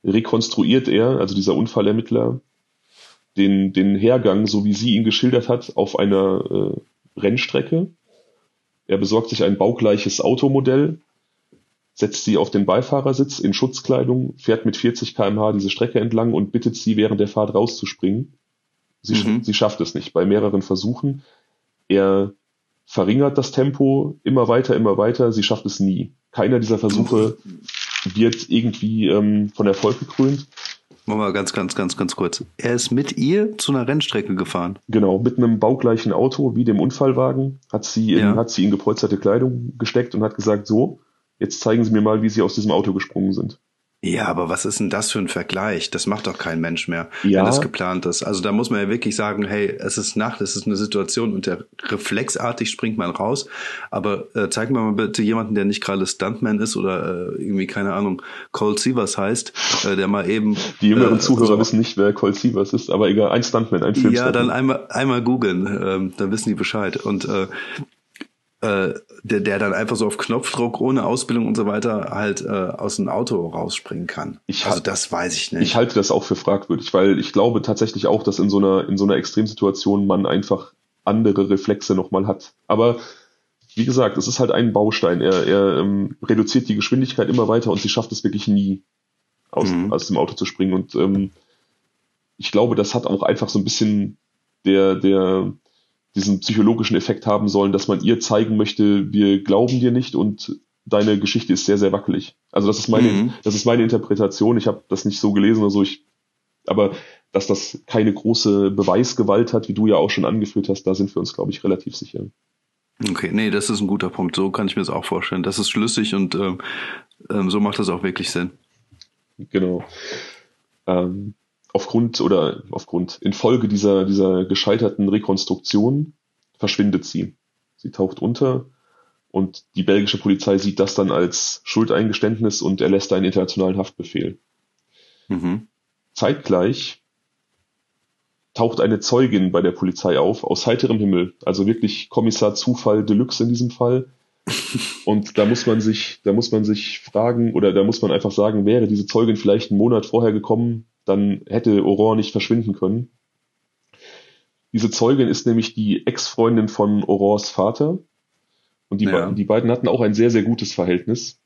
rekonstruiert er, also dieser Unfallermittler, den, den Hergang, so wie sie ihn geschildert hat, auf einer äh, Rennstrecke. Er besorgt sich ein baugleiches Automodell, setzt sie auf den Beifahrersitz in Schutzkleidung, fährt mit 40 kmh diese Strecke entlang und bittet sie während der Fahrt rauszuspringen. Sie, mhm. sie schafft es nicht bei mehreren Versuchen. Er verringert das Tempo immer weiter, immer weiter. Sie schafft es nie. Keiner dieser Versuche wird irgendwie ähm, von Erfolg gekrönt. Machen wir ganz, ganz, ganz, ganz kurz. Er ist mit ihr zu einer Rennstrecke gefahren. Genau, mit einem baugleichen Auto wie dem Unfallwagen hat sie in, ja. hat sie in gepolsterte Kleidung gesteckt und hat gesagt, so, jetzt zeigen Sie mir mal, wie Sie aus diesem Auto gesprungen sind. Ja, aber was ist denn das für ein Vergleich? Das macht doch kein Mensch mehr, ja. wenn das geplant ist. Also da muss man ja wirklich sagen, hey, es ist Nacht, es ist eine Situation und der reflexartig springt man raus. Aber äh, zeig mir mal bitte jemanden, der nicht gerade Stuntman ist oder äh, irgendwie, keine Ahnung, Cole Sievers heißt, äh, der mal eben... Die jüngeren äh, Zuhörer so, wissen nicht, wer Cole Sievers ist, aber egal, ein Stuntman, ein Film. Ja, dann einmal, einmal googeln, ähm, dann wissen die Bescheid. Und äh, äh, der, der dann einfach so auf Knopfdruck ohne Ausbildung und so weiter halt äh, aus dem Auto rausspringen kann. Ich also das weiß ich nicht. Ich halte das auch für fragwürdig, weil ich glaube tatsächlich auch, dass in so einer in so einer Extremsituation man einfach andere Reflexe nochmal hat. Aber wie gesagt, es ist halt ein Baustein. Er, er ähm, reduziert die Geschwindigkeit immer weiter und sie schafft es wirklich nie, aus, mhm. aus dem Auto zu springen. Und ähm, ich glaube, das hat auch einfach so ein bisschen der, der, diesen psychologischen Effekt haben sollen, dass man ihr zeigen möchte, wir glauben dir nicht und deine Geschichte ist sehr, sehr wackelig. Also das ist meine, mhm. das ist meine Interpretation. Ich habe das nicht so gelesen oder so. Ich, aber dass das keine große Beweisgewalt hat, wie du ja auch schon angeführt hast, da sind wir uns, glaube ich, relativ sicher. Okay, nee, das ist ein guter Punkt. So kann ich mir das auch vorstellen. Das ist schlüssig und ähm, ähm, so macht das auch wirklich Sinn. Genau. Ähm, aufgrund oder aufgrund, infolge dieser, dieser gescheiterten Rekonstruktion verschwindet sie. Sie taucht unter und die belgische Polizei sieht das dann als Schuldeingeständnis und erlässt einen internationalen Haftbefehl. Mhm. Zeitgleich taucht eine Zeugin bei der Polizei auf, aus heiterem Himmel. Also wirklich Kommissar Zufall Deluxe in diesem Fall. Und da muss man sich, da muss man sich fragen, oder da muss man einfach sagen, wäre diese Zeugin vielleicht einen Monat vorher gekommen, dann hätte Aurore nicht verschwinden können. Diese Zeugin ist nämlich die Ex-Freundin von Aurores Vater. Und die, ja. die beiden hatten auch ein sehr, sehr gutes Verhältnis.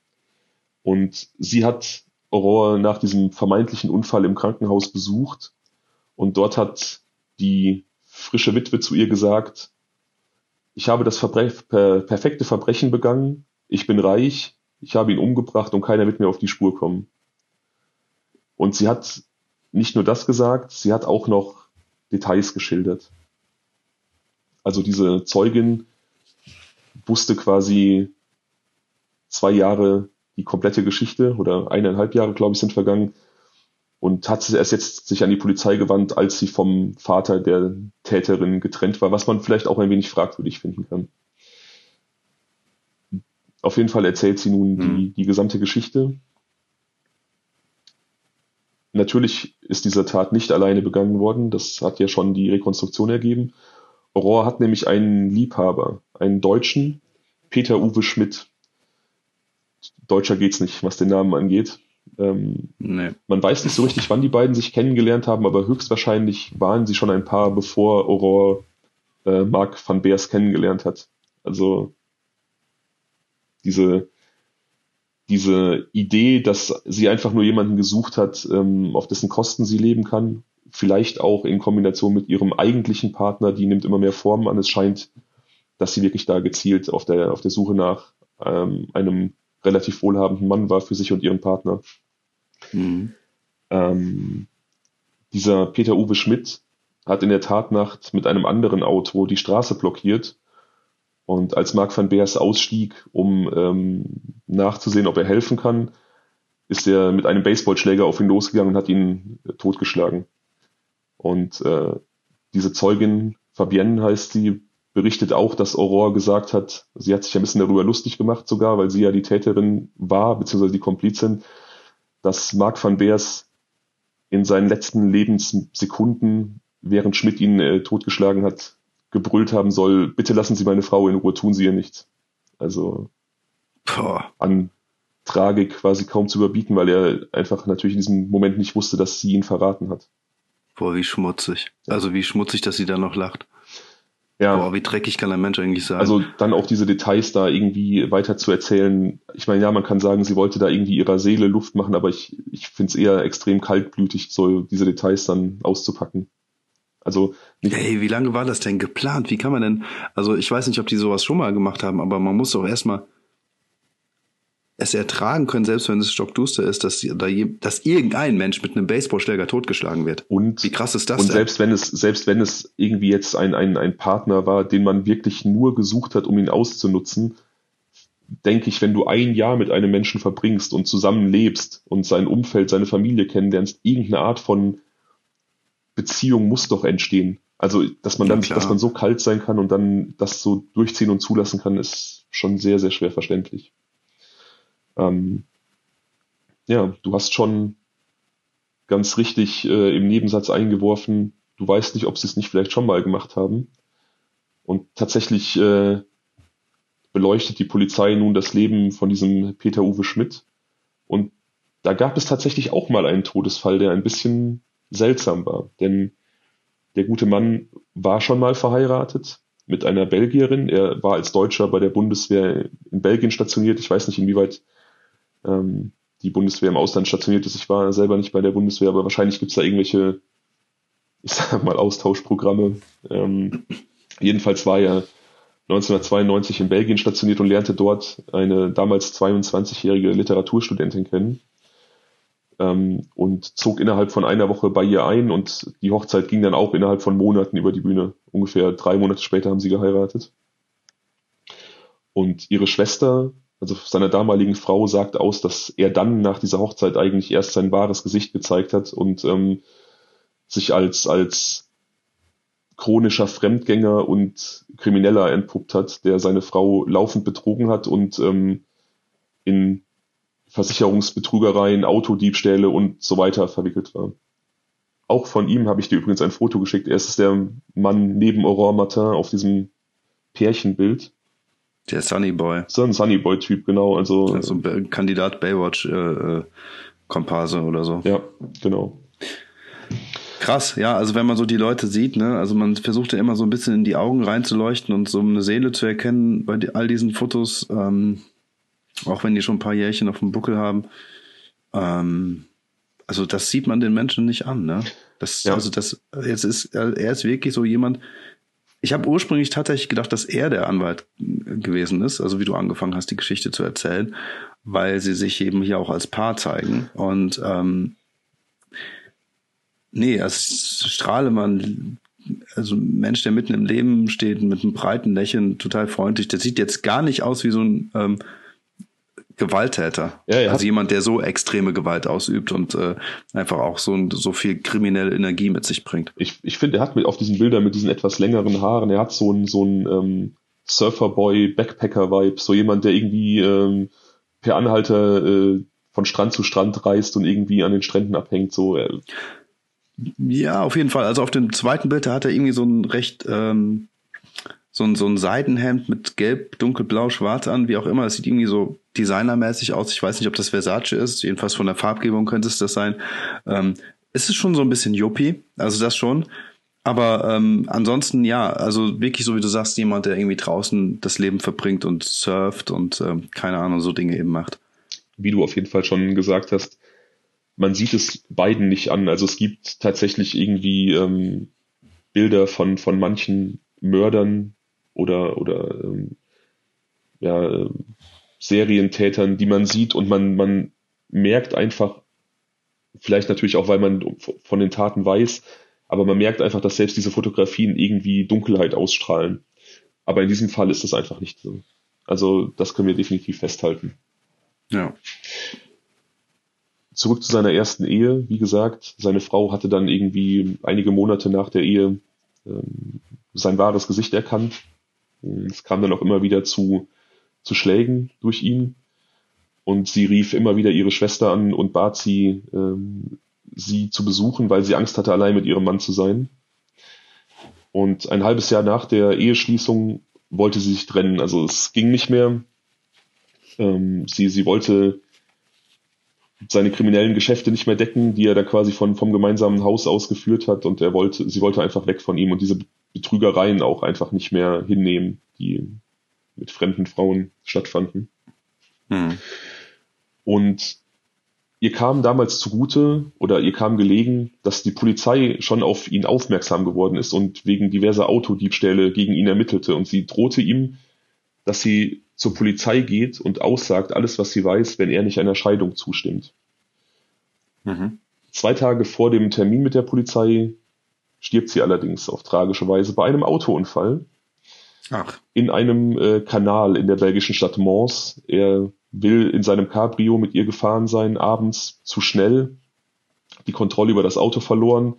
Und sie hat Aurore nach diesem vermeintlichen Unfall im Krankenhaus besucht. Und dort hat die frische Witwe zu ihr gesagt, ich habe das Verbre per perfekte Verbrechen begangen, ich bin reich, ich habe ihn umgebracht und keiner wird mir auf die Spur kommen. Und sie hat nicht nur das gesagt, sie hat auch noch Details geschildert. Also diese Zeugin wusste quasi zwei Jahre die komplette Geschichte oder eineinhalb Jahre, glaube ich, sind vergangen und hat erst jetzt sich an die Polizei gewandt, als sie vom Vater der Täterin getrennt war, was man vielleicht auch ein wenig fragwürdig finden kann. Auf jeden Fall erzählt sie nun mhm. die, die gesamte Geschichte Natürlich ist diese Tat nicht alleine begangen worden, das hat ja schon die Rekonstruktion ergeben. Aurore hat nämlich einen Liebhaber, einen Deutschen, Peter Uwe Schmidt. Deutscher geht's nicht, was den Namen angeht. Ähm, nee. Man weiß nicht so richtig, wann die beiden sich kennengelernt haben, aber höchstwahrscheinlich waren sie schon ein Paar, bevor Aurore äh, Mark van Beers kennengelernt hat. Also diese diese Idee, dass sie einfach nur jemanden gesucht hat, ähm, auf dessen Kosten sie leben kann, vielleicht auch in Kombination mit ihrem eigentlichen Partner, die nimmt immer mehr Formen an. Es scheint, dass sie wirklich da gezielt auf der, auf der Suche nach ähm, einem relativ wohlhabenden Mann war für sich und ihren Partner. Mhm. Ähm, dieser Peter Uwe Schmidt hat in der Tatnacht mit einem anderen Auto die Straße blockiert. Und als Mark van Beers ausstieg, um ähm, nachzusehen, ob er helfen kann, ist er mit einem Baseballschläger auf ihn losgegangen und hat ihn totgeschlagen. Und äh, diese Zeugin, Fabienne heißt sie, berichtet auch, dass Aurore gesagt hat, sie hat sich ein bisschen darüber lustig gemacht sogar, weil sie ja die Täterin war, beziehungsweise die Komplizin, dass Mark van Beers in seinen letzten Lebenssekunden, während Schmidt ihn äh, totgeschlagen hat, gebrüllt haben soll, bitte lassen Sie meine Frau in Ruhe, tun Sie ihr nichts. Also Boah. an Tragik quasi kaum zu überbieten, weil er einfach natürlich in diesem Moment nicht wusste, dass sie ihn verraten hat. Boah, wie schmutzig. Ja. Also wie schmutzig, dass sie da noch lacht. Ja. Boah, wie dreckig kann ein Mensch eigentlich sein? Also dann auch diese Details da irgendwie weiter zu erzählen. Ich meine, ja, man kann sagen, sie wollte da irgendwie ihrer Seele Luft machen, aber ich, ich finde es eher extrem kaltblütig, so diese Details dann auszupacken. Also Hey, wie lange war das denn geplant? Wie kann man denn, also ich weiß nicht, ob die sowas schon mal gemacht haben, aber man muss doch erstmal es ertragen können, selbst wenn es stockduster ist, dass, da dass irgendein Mensch mit einem Baseballschläger totgeschlagen wird. Und wie krass ist das? Und denn? selbst wenn es selbst wenn es irgendwie jetzt ein, ein ein Partner war, den man wirklich nur gesucht hat, um ihn auszunutzen, denke ich, wenn du ein Jahr mit einem Menschen verbringst und zusammenlebst und sein Umfeld, seine Familie kennenlernst, irgendeine Art von Beziehung muss doch entstehen. Also, dass man dann, ja, dass man so kalt sein kann und dann das so durchziehen und zulassen kann, ist schon sehr, sehr schwer verständlich. Ähm, ja, du hast schon ganz richtig äh, im Nebensatz eingeworfen, du weißt nicht, ob sie es nicht vielleicht schon mal gemacht haben. Und tatsächlich äh, beleuchtet die Polizei nun das Leben von diesem Peter Uwe Schmidt. Und da gab es tatsächlich auch mal einen Todesfall, der ein bisschen seltsam war. Denn der gute Mann war schon mal verheiratet mit einer Belgierin. Er war als Deutscher bei der Bundeswehr in Belgien stationiert. Ich weiß nicht, inwieweit ähm, die Bundeswehr im Ausland stationiert ist. Ich war selber nicht bei der Bundeswehr, aber wahrscheinlich gibt es da irgendwelche, ich sag mal, Austauschprogramme. Ähm, jedenfalls war er 1992 in Belgien stationiert und lernte dort eine damals 22-jährige Literaturstudentin kennen ähm, und zog innerhalb von einer Woche bei ihr ein und die Hochzeit ging dann auch innerhalb von Monaten über die Bühne. Ungefähr drei Monate später haben sie geheiratet. Und ihre Schwester also seiner damaligen Frau sagt aus, dass er dann nach dieser Hochzeit eigentlich erst sein wahres Gesicht gezeigt hat und ähm, sich als, als chronischer Fremdgänger und Krimineller entpuppt hat, der seine Frau laufend betrogen hat und ähm, in Versicherungsbetrügereien, Autodiebstähle und so weiter verwickelt war. Auch von ihm habe ich dir übrigens ein Foto geschickt. Er ist der Mann neben Aurore Martin auf diesem Pärchenbild. Der Sunny Boy. So ein Sunny Boy-Typ, genau. Also, also Kandidat Baywatch äh, äh, oder so. Ja, genau. Krass, ja, also wenn man so die Leute sieht, ne, also man versucht ja immer so ein bisschen in die Augen reinzuleuchten und so eine Seele zu erkennen bei all diesen Fotos, ähm, auch wenn die schon ein paar Jährchen auf dem Buckel haben. Ähm, also das sieht man den Menschen nicht an, ne? Das, ja. also das, jetzt ist, er ist wirklich so jemand, ich habe ursprünglich tatsächlich gedacht, dass er der Anwalt gewesen ist, also wie du angefangen hast, die Geschichte zu erzählen, weil sie sich eben hier auch als Paar zeigen. Und ähm, nee, als Strahlemann, also ein Mensch, der mitten im Leben steht, mit einem breiten Lächeln, total freundlich, der sieht jetzt gar nicht aus wie so ein ähm, Gewalttäter. Ja, ja. Also jemand, der so extreme Gewalt ausübt und äh, einfach auch so, so viel kriminelle Energie mit sich bringt. Ich, ich finde, er hat mit auf diesen Bildern mit diesen etwas längeren Haaren, er hat so ein, so ähm, Surferboy, Backpacker-Vibe, so jemand, der irgendwie ähm, per Anhalter äh, von Strand zu Strand reist und irgendwie an den Stränden abhängt. So. Äh. Ja, auf jeden Fall. Also auf dem zweiten Bild, da hat er irgendwie so ein recht ähm, so ein, so ein Seidenhemd mit gelb, dunkelblau, schwarz an, wie auch immer. Es sieht irgendwie so designermäßig aus. Ich weiß nicht, ob das Versace ist. Jedenfalls von der Farbgebung könnte es das sein. Ähm, es ist schon so ein bisschen Yuppie, also das schon. Aber ähm, ansonsten ja, also wirklich so wie du sagst, jemand, der irgendwie draußen das Leben verbringt und surft und ähm, keine Ahnung, so Dinge eben macht. Wie du auf jeden Fall schon gesagt hast, man sieht es beiden nicht an. Also es gibt tatsächlich irgendwie ähm, Bilder von, von manchen Mördern, oder, oder ähm, ja, Serientätern, die man sieht und man, man merkt einfach, vielleicht natürlich auch, weil man von den Taten weiß, aber man merkt einfach, dass selbst diese Fotografien irgendwie Dunkelheit ausstrahlen. Aber in diesem Fall ist das einfach nicht so. Also das können wir definitiv festhalten. Ja. Zurück zu seiner ersten Ehe. Wie gesagt, seine Frau hatte dann irgendwie einige Monate nach der Ehe ähm, sein wahres Gesicht erkannt. Es kam dann auch immer wieder zu, zu Schlägen durch ihn. Und sie rief immer wieder ihre Schwester an und bat sie, ähm, sie zu besuchen, weil sie Angst hatte, allein mit ihrem Mann zu sein. Und ein halbes Jahr nach der Eheschließung wollte sie sich trennen. Also es ging nicht mehr. Ähm, sie, sie wollte seine kriminellen Geschäfte nicht mehr decken, die er da quasi von, vom gemeinsamen Haus ausgeführt hat und er wollte, sie wollte einfach weg von ihm und diese Betrügereien auch einfach nicht mehr hinnehmen, die mit fremden Frauen stattfanden. Hm. Und ihr kam damals zugute oder ihr kam gelegen, dass die Polizei schon auf ihn aufmerksam geworden ist und wegen diverser Autodiebstähle gegen ihn ermittelte und sie drohte ihm, dass sie zur Polizei geht und aussagt alles, was sie weiß, wenn er nicht einer Scheidung zustimmt. Mhm. Zwei Tage vor dem Termin mit der Polizei stirbt sie allerdings auf tragische Weise bei einem Autounfall. Ach. In einem äh, Kanal in der belgischen Stadt Mons. Er will in seinem Cabrio mit ihr gefahren sein, abends zu schnell, die Kontrolle über das Auto verloren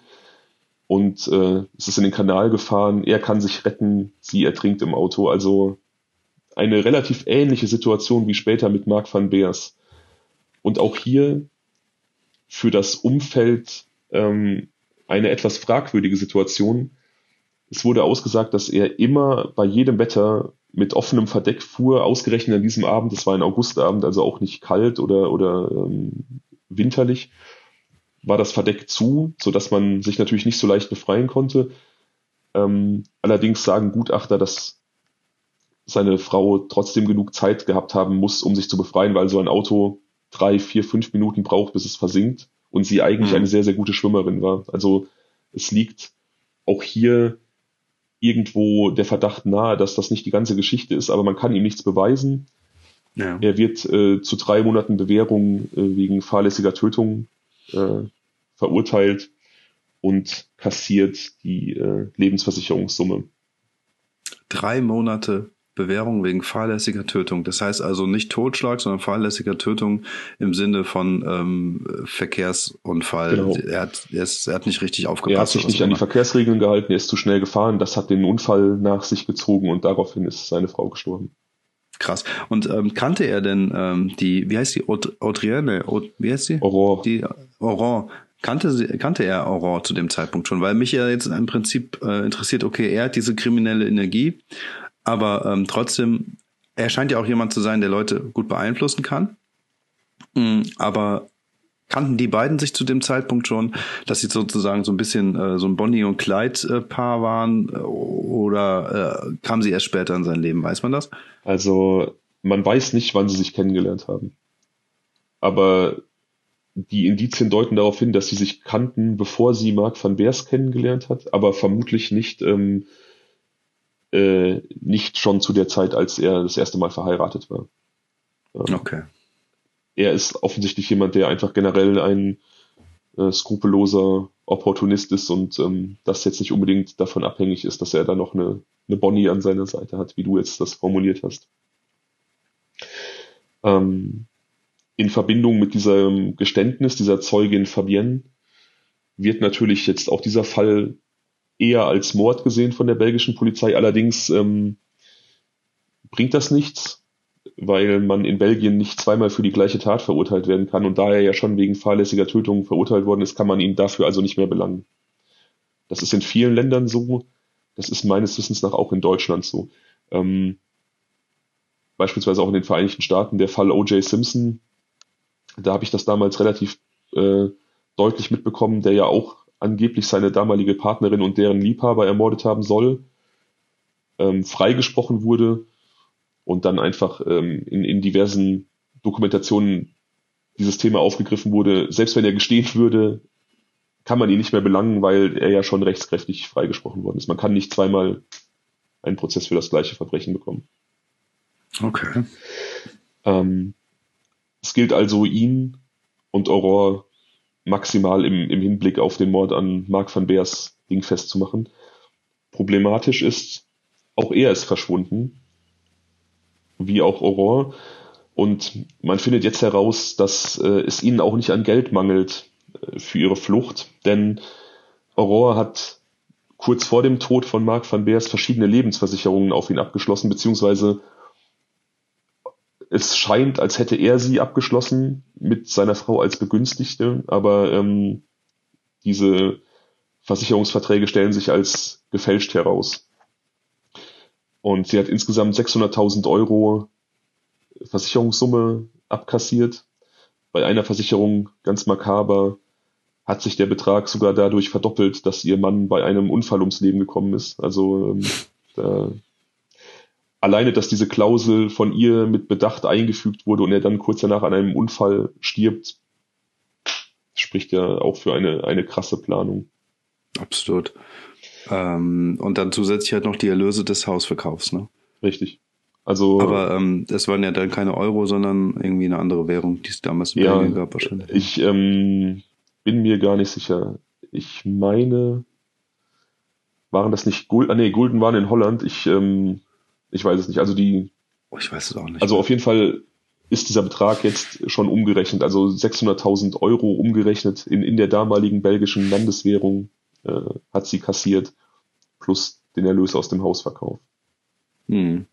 und äh, es ist in den Kanal gefahren. Er kann sich retten, sie ertrinkt im Auto. Also eine relativ ähnliche Situation wie später mit Mark van Beers. Und auch hier für das Umfeld ähm, eine etwas fragwürdige Situation. Es wurde ausgesagt, dass er immer bei jedem Wetter mit offenem Verdeck fuhr, ausgerechnet an diesem Abend, es war ein Augustabend, also auch nicht kalt oder, oder ähm, winterlich, war das Verdeck zu, so dass man sich natürlich nicht so leicht befreien konnte. Ähm, allerdings sagen Gutachter, dass seine Frau trotzdem genug Zeit gehabt haben muss, um sich zu befreien, weil so ein Auto drei, vier, fünf Minuten braucht, bis es versinkt und sie eigentlich mhm. eine sehr, sehr gute Schwimmerin war. Also es liegt auch hier irgendwo der Verdacht nahe, dass das nicht die ganze Geschichte ist, aber man kann ihm nichts beweisen. Ja. Er wird äh, zu drei Monaten Bewährung äh, wegen fahrlässiger Tötung äh, verurteilt und kassiert die äh, Lebensversicherungssumme. Drei Monate Bewährung wegen fahrlässiger Tötung. Das heißt also nicht Totschlag, sondern fahrlässiger Tötung im Sinne von ähm, Verkehrsunfall. Genau. Er, hat, er, ist, er hat nicht richtig aufgepasst. Er hat sich nicht an die Verkehrsregeln gehalten, er ist zu schnell gefahren, das hat den Unfall nach sich gezogen und daraufhin ist seine Frau gestorben. Krass. Und ähm, kannte er denn ähm, die, wie heißt die, Audrienne, wie heißt die? Aurore. Die Aurore. Kannte, sie, kannte er Aurore zu dem Zeitpunkt schon? Weil mich ja jetzt im Prinzip äh, interessiert, okay, er hat diese kriminelle Energie, aber ähm, trotzdem, er scheint ja auch jemand zu sein, der Leute gut beeinflussen kann. Mhm, aber kannten die beiden sich zu dem Zeitpunkt schon, dass sie sozusagen so ein bisschen äh, so ein Bonnie und Clyde Paar waren äh, oder äh, kamen sie erst später in sein Leben? Weiß man das? Also man weiß nicht, wann sie sich kennengelernt haben. Aber die Indizien deuten darauf hin, dass sie sich kannten, bevor sie Mark van Beers kennengelernt hat, aber vermutlich nicht ähm, äh, nicht schon zu der Zeit, als er das erste Mal verheiratet war. Ähm, okay. Er ist offensichtlich jemand, der einfach generell ein äh, skrupelloser Opportunist ist und ähm, das jetzt nicht unbedingt davon abhängig ist, dass er da noch eine, eine Bonnie an seiner Seite hat, wie du jetzt das formuliert hast. Ähm, in Verbindung mit diesem Geständnis dieser Zeugin Fabienne wird natürlich jetzt auch dieser Fall eher als Mord gesehen von der belgischen Polizei. Allerdings ähm, bringt das nichts, weil man in Belgien nicht zweimal für die gleiche Tat verurteilt werden kann. Und da er ja schon wegen fahrlässiger Tötung verurteilt worden ist, kann man ihn dafür also nicht mehr belangen. Das ist in vielen Ländern so. Das ist meines Wissens nach auch in Deutschland so. Ähm, beispielsweise auch in den Vereinigten Staaten der Fall O.J. Simpson. Da habe ich das damals relativ äh, deutlich mitbekommen, der ja auch angeblich seine damalige Partnerin und deren Liebhaber ermordet haben soll, ähm, freigesprochen wurde und dann einfach ähm, in, in diversen Dokumentationen dieses Thema aufgegriffen wurde. Selbst wenn er gestehen würde, kann man ihn nicht mehr belangen, weil er ja schon rechtskräftig freigesprochen worden ist. Man kann nicht zweimal einen Prozess für das gleiche Verbrechen bekommen. Okay. Ähm, es gilt also, ihn und Aurore maximal im, im Hinblick auf den Mord an Mark van Beers Ding festzumachen. Problematisch ist, auch er ist verschwunden, wie auch Aurore. Und man findet jetzt heraus, dass äh, es ihnen auch nicht an Geld mangelt äh, für ihre Flucht, denn Aurore hat kurz vor dem Tod von Mark van Beers verschiedene Lebensversicherungen auf ihn abgeschlossen, beziehungsweise es scheint, als hätte er sie abgeschlossen mit seiner Frau als Begünstigte, aber ähm, diese Versicherungsverträge stellen sich als gefälscht heraus. Und sie hat insgesamt 600.000 Euro Versicherungssumme abkassiert. Bei einer Versicherung, ganz makaber, hat sich der Betrag sogar dadurch verdoppelt, dass ihr Mann bei einem Unfall ums Leben gekommen ist. Also ähm, da alleine, dass diese Klausel von ihr mit Bedacht eingefügt wurde und er dann kurz danach an einem Unfall stirbt, spricht ja auch für eine, eine krasse Planung. Absolut. Ähm, und dann zusätzlich halt noch die Erlöse des Hausverkaufs, ne? Richtig. Also, Aber ähm, das waren ja dann keine Euro, sondern irgendwie eine andere Währung, die es damals in ja, Belgien gab wahrscheinlich. Ich ähm, bin mir gar nicht sicher. Ich meine, waren das nicht Gulden? Ah, nee, Gulden waren in Holland. Ich ähm, ich weiß es nicht. Also die. Oh, ich weiß es auch nicht. Also auf jeden Fall ist dieser Betrag jetzt schon umgerechnet, also 600.000 Euro umgerechnet in, in der damaligen belgischen Landeswährung äh, hat sie kassiert, plus den Erlös aus dem Hausverkauf. Hm.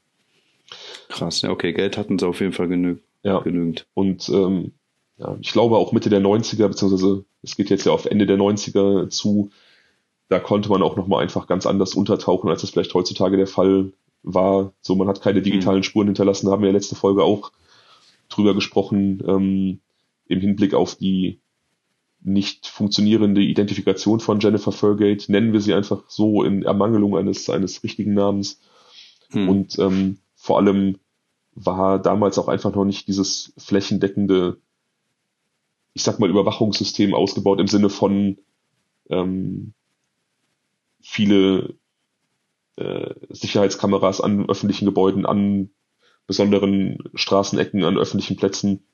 Krass, ja, okay, Geld hatten sie auf jeden Fall genü ja. genügend. Und ähm, ja, ich glaube auch Mitte der 90er, beziehungsweise es geht jetzt ja auf Ende der 90er zu, da konnte man auch nochmal einfach ganz anders untertauchen, als das vielleicht heutzutage der Fall war. So, man hat keine digitalen mhm. Spuren hinterlassen, da haben wir ja letzte Folge auch drüber gesprochen, ähm, im Hinblick auf die nicht funktionierende Identifikation von Jennifer Fergate, nennen wir sie einfach so in Ermangelung eines, eines richtigen Namens. Hm. Und ähm, vor allem war damals auch einfach noch nicht dieses flächendeckende, ich sag mal, Überwachungssystem ausgebaut im Sinne von ähm, viele äh, Sicherheitskameras an öffentlichen Gebäuden, an besonderen Straßenecken, an öffentlichen Plätzen.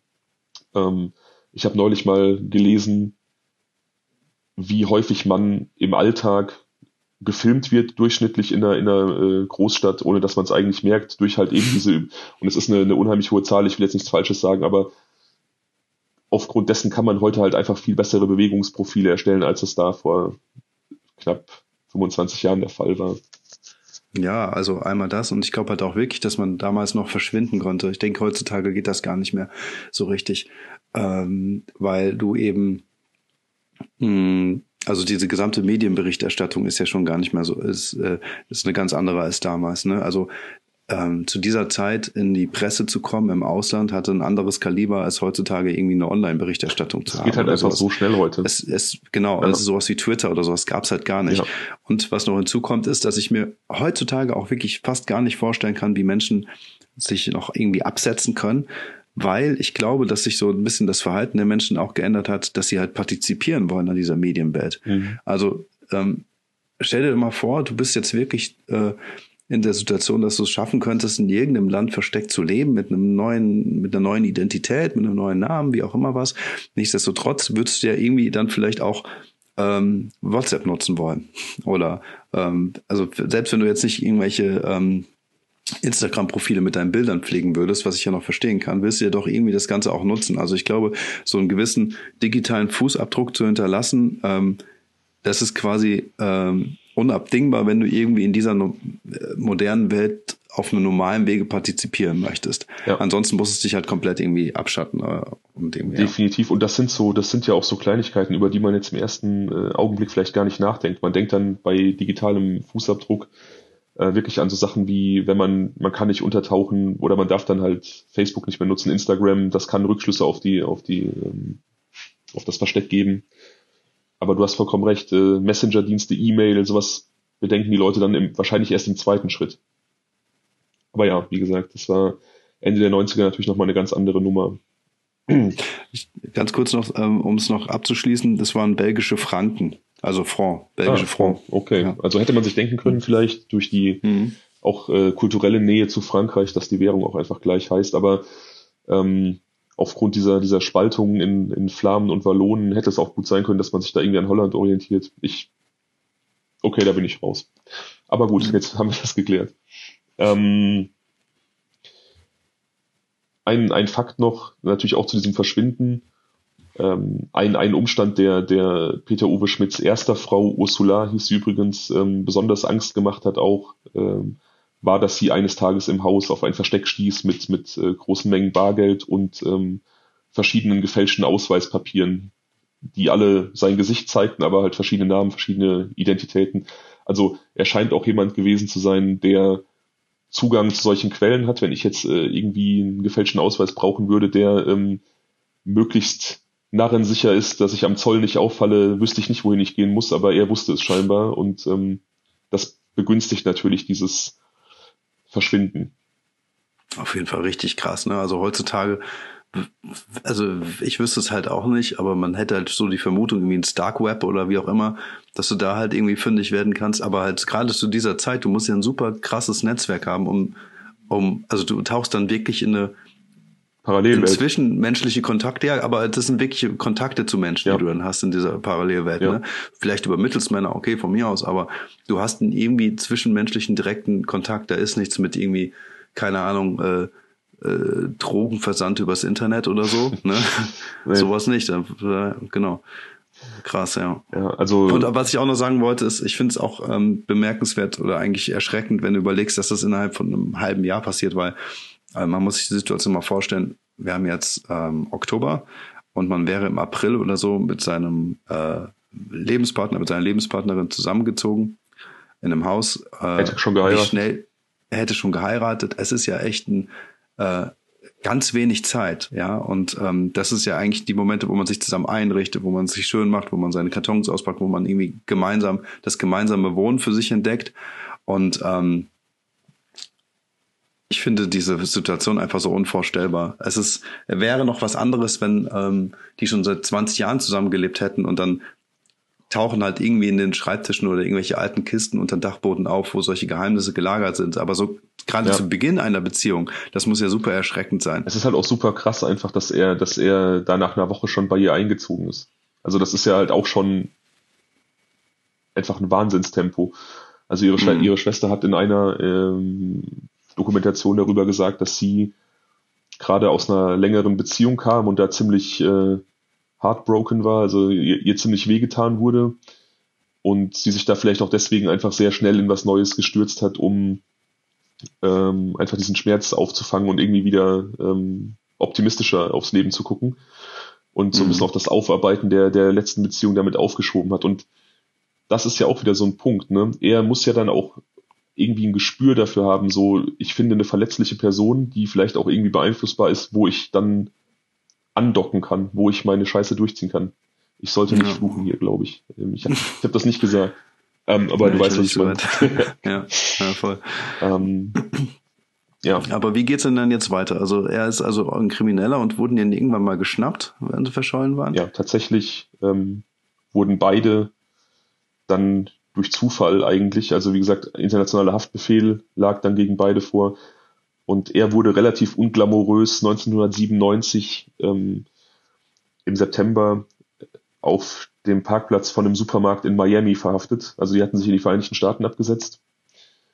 Ähm, ich habe neulich mal gelesen, wie häufig man im Alltag gefilmt wird, durchschnittlich in einer, in einer äh, Großstadt, ohne dass man es eigentlich merkt, durch halt eben diese, und es ist eine, eine unheimlich hohe Zahl, ich will jetzt nichts Falsches sagen, aber aufgrund dessen kann man heute halt einfach viel bessere Bewegungsprofile erstellen, als es da vor knapp 25 Jahren der Fall war. Ja, also einmal das und ich glaube halt auch wirklich, dass man damals noch verschwinden konnte. Ich denke, heutzutage geht das gar nicht mehr so richtig, ähm, weil du eben, mh, hm, also diese gesamte Medienberichterstattung ist ja schon gar nicht mehr so, ist, äh, ist eine ganz andere als damals. Ne? Also ähm, zu dieser Zeit in die Presse zu kommen im Ausland hatte ein anderes Kaliber als heutzutage irgendwie eine Online-Berichterstattung zu haben. geht halt einfach sowas. so schnell heute. Es, es, genau, ja. also sowas wie Twitter oder sowas gab's halt gar nicht. Ja. Und was noch hinzukommt, ist, dass ich mir heutzutage auch wirklich fast gar nicht vorstellen kann, wie Menschen sich noch irgendwie absetzen können, weil ich glaube, dass sich so ein bisschen das Verhalten der Menschen auch geändert hat, dass sie halt partizipieren wollen an dieser Medienwelt. Mhm. Also ähm, stell dir mal vor, du bist jetzt wirklich äh, in der Situation, dass du es schaffen könntest, in irgendeinem Land versteckt zu leben, mit einem neuen, mit einer neuen Identität, mit einem neuen Namen, wie auch immer was. Nichtsdestotrotz würdest du ja irgendwie dann vielleicht auch ähm, WhatsApp nutzen wollen. Oder ähm, also selbst wenn du jetzt nicht irgendwelche ähm, Instagram-Profile mit deinen Bildern pflegen würdest, was ich ja noch verstehen kann, willst du ja doch irgendwie das Ganze auch nutzen. Also ich glaube, so einen gewissen digitalen Fußabdruck zu hinterlassen, ähm, das ist quasi ähm, unabdingbar, wenn du irgendwie in dieser modernen Welt auf einem normalen Wege partizipieren möchtest. Ja. Ansonsten musst du dich halt komplett irgendwie abschatten. Äh, und irgendwie, Definitiv. Ja. Und das sind so, das sind ja auch so Kleinigkeiten, über die man jetzt im ersten äh, Augenblick vielleicht gar nicht nachdenkt. Man denkt dann bei digitalem Fußabdruck äh, wirklich an so Sachen wie, wenn man, man kann nicht untertauchen oder man darf dann halt Facebook nicht mehr nutzen, Instagram, das kann Rückschlüsse auf die, auf die, ähm, auf das Versteck geben. Aber du hast vollkommen recht, äh, Messenger-Dienste, E-Mail, sowas bedenken die Leute dann im, wahrscheinlich erst im zweiten Schritt. Aber ja, wie gesagt, das war Ende der 90er natürlich nochmal eine ganz andere Nummer. Ganz kurz noch, ähm, um es noch abzuschließen, das waren belgische Franken, also Franc, belgische ah, Franc. Okay, ja. also hätte man sich denken können, vielleicht durch die mhm. auch äh, kulturelle Nähe zu Frankreich, dass die Währung auch einfach gleich heißt, aber ähm, aufgrund dieser, dieser Spaltung in, in Flamen und Wallonen hätte es auch gut sein können, dass man sich da irgendwie an Holland orientiert. Ich, okay, da bin ich raus. Aber gut, mhm. jetzt haben wir das geklärt. Ähm, ein, ein Fakt noch, natürlich auch zu diesem Verschwinden. Ähm, ein, ein Umstand, der, der Peter Uwe Schmidts erster Frau Ursula hieß sie übrigens, ähm, besonders Angst gemacht hat auch, ähm, war, dass sie eines Tages im Haus auf ein Versteck stieß mit, mit äh, großen Mengen Bargeld und ähm, verschiedenen gefälschten Ausweispapieren, die alle sein Gesicht zeigten, aber halt verschiedene Namen, verschiedene Identitäten. Also er scheint auch jemand gewesen zu sein, der Zugang zu solchen Quellen hat. Wenn ich jetzt äh, irgendwie einen gefälschten Ausweis brauchen würde, der ähm, möglichst narrensicher ist, dass ich am Zoll nicht auffalle, wüsste ich nicht, wohin ich gehen muss, aber er wusste es scheinbar und ähm, das begünstigt natürlich dieses Verschwinden. Auf jeden Fall richtig krass, ne? Also heutzutage, also ich wüsste es halt auch nicht, aber man hätte halt so die Vermutung, irgendwie ins Dark Web oder wie auch immer, dass du da halt irgendwie fündig werden kannst. Aber halt gerade zu dieser Zeit, du musst ja ein super krasses Netzwerk haben, um, um, also du tauchst dann wirklich in eine Parallelwelt. Zwischenmenschliche Kontakte, ja, aber das sind wirkliche Kontakte zu Menschen, ja. die du dann hast in dieser Parallelwelt. Ja. Ne? Vielleicht über Mittelsmänner, okay, von mir aus, aber du hast einen irgendwie zwischenmenschlichen direkten Kontakt, da ist nichts mit irgendwie, keine Ahnung, äh, äh, Drogenversand übers Internet oder so. Ne? nee. Sowas nicht. Genau. Krass, ja. ja also und was ich auch noch sagen wollte, ist, ich finde es auch ähm, bemerkenswert oder eigentlich erschreckend, wenn du überlegst, dass das innerhalb von einem halben Jahr passiert, weil also man muss sich die Situation mal vorstellen, wir haben jetzt ähm, Oktober und man wäre im April oder so mit seinem äh, Lebenspartner, mit seiner Lebenspartnerin zusammengezogen in einem Haus. Äh, hätte schon geheiratet. Schnell, er hätte schon geheiratet. Es ist ja echt ein äh, ganz wenig Zeit, ja. Und ähm, das ist ja eigentlich die Momente, wo man sich zusammen einrichtet, wo man sich schön macht, wo man seine Kartons auspackt, wo man irgendwie gemeinsam das gemeinsame Wohnen für sich entdeckt. Und ähm, ich finde diese Situation einfach so unvorstellbar. Es ist, wäre noch was anderes, wenn ähm, die schon seit 20 Jahren zusammengelebt hätten und dann tauchen halt irgendwie in den Schreibtischen oder irgendwelche alten Kisten unter Dachboden auf, wo solche Geheimnisse gelagert sind. Aber so gerade ja. zu Beginn einer Beziehung, das muss ja super erschreckend sein. Es ist halt auch super krass einfach, dass er, dass er da nach einer Woche schon bei ihr eingezogen ist. Also das ist ja halt auch schon einfach ein Wahnsinnstempo. Also ihre, mhm. ihre Schwester hat in einer ähm, Dokumentation darüber gesagt, dass sie gerade aus einer längeren Beziehung kam und da ziemlich äh, heartbroken war, also ihr, ihr ziemlich wehgetan wurde und sie sich da vielleicht auch deswegen einfach sehr schnell in was Neues gestürzt hat, um ähm, einfach diesen Schmerz aufzufangen und irgendwie wieder ähm, optimistischer aufs Leben zu gucken und so ein bisschen mhm. auch das Aufarbeiten der, der letzten Beziehung damit aufgeschoben hat. Und das ist ja auch wieder so ein Punkt. Ne? Er muss ja dann auch irgendwie ein Gespür dafür haben, so ich finde eine verletzliche Person, die vielleicht auch irgendwie beeinflussbar ist, wo ich dann andocken kann, wo ich meine Scheiße durchziehen kann. Ich sollte nicht ja. fluchen hier, glaube ich. Ähm, ich habe hab das nicht gesagt. Ähm, aber ja, du weißt, was ich meine. ja, ja, voll. Ähm, ja. Aber wie geht's denn dann jetzt weiter? Also er ist also ein Krimineller und wurden die irgendwann mal geschnappt, wenn sie verschollen waren? Ja, tatsächlich ähm, wurden beide dann durch Zufall eigentlich. Also wie gesagt, internationaler Haftbefehl lag dann gegen beide vor. Und er wurde relativ unglamourös 1997 ähm, im September auf dem Parkplatz von einem Supermarkt in Miami verhaftet. Also die hatten sich in die Vereinigten Staaten abgesetzt.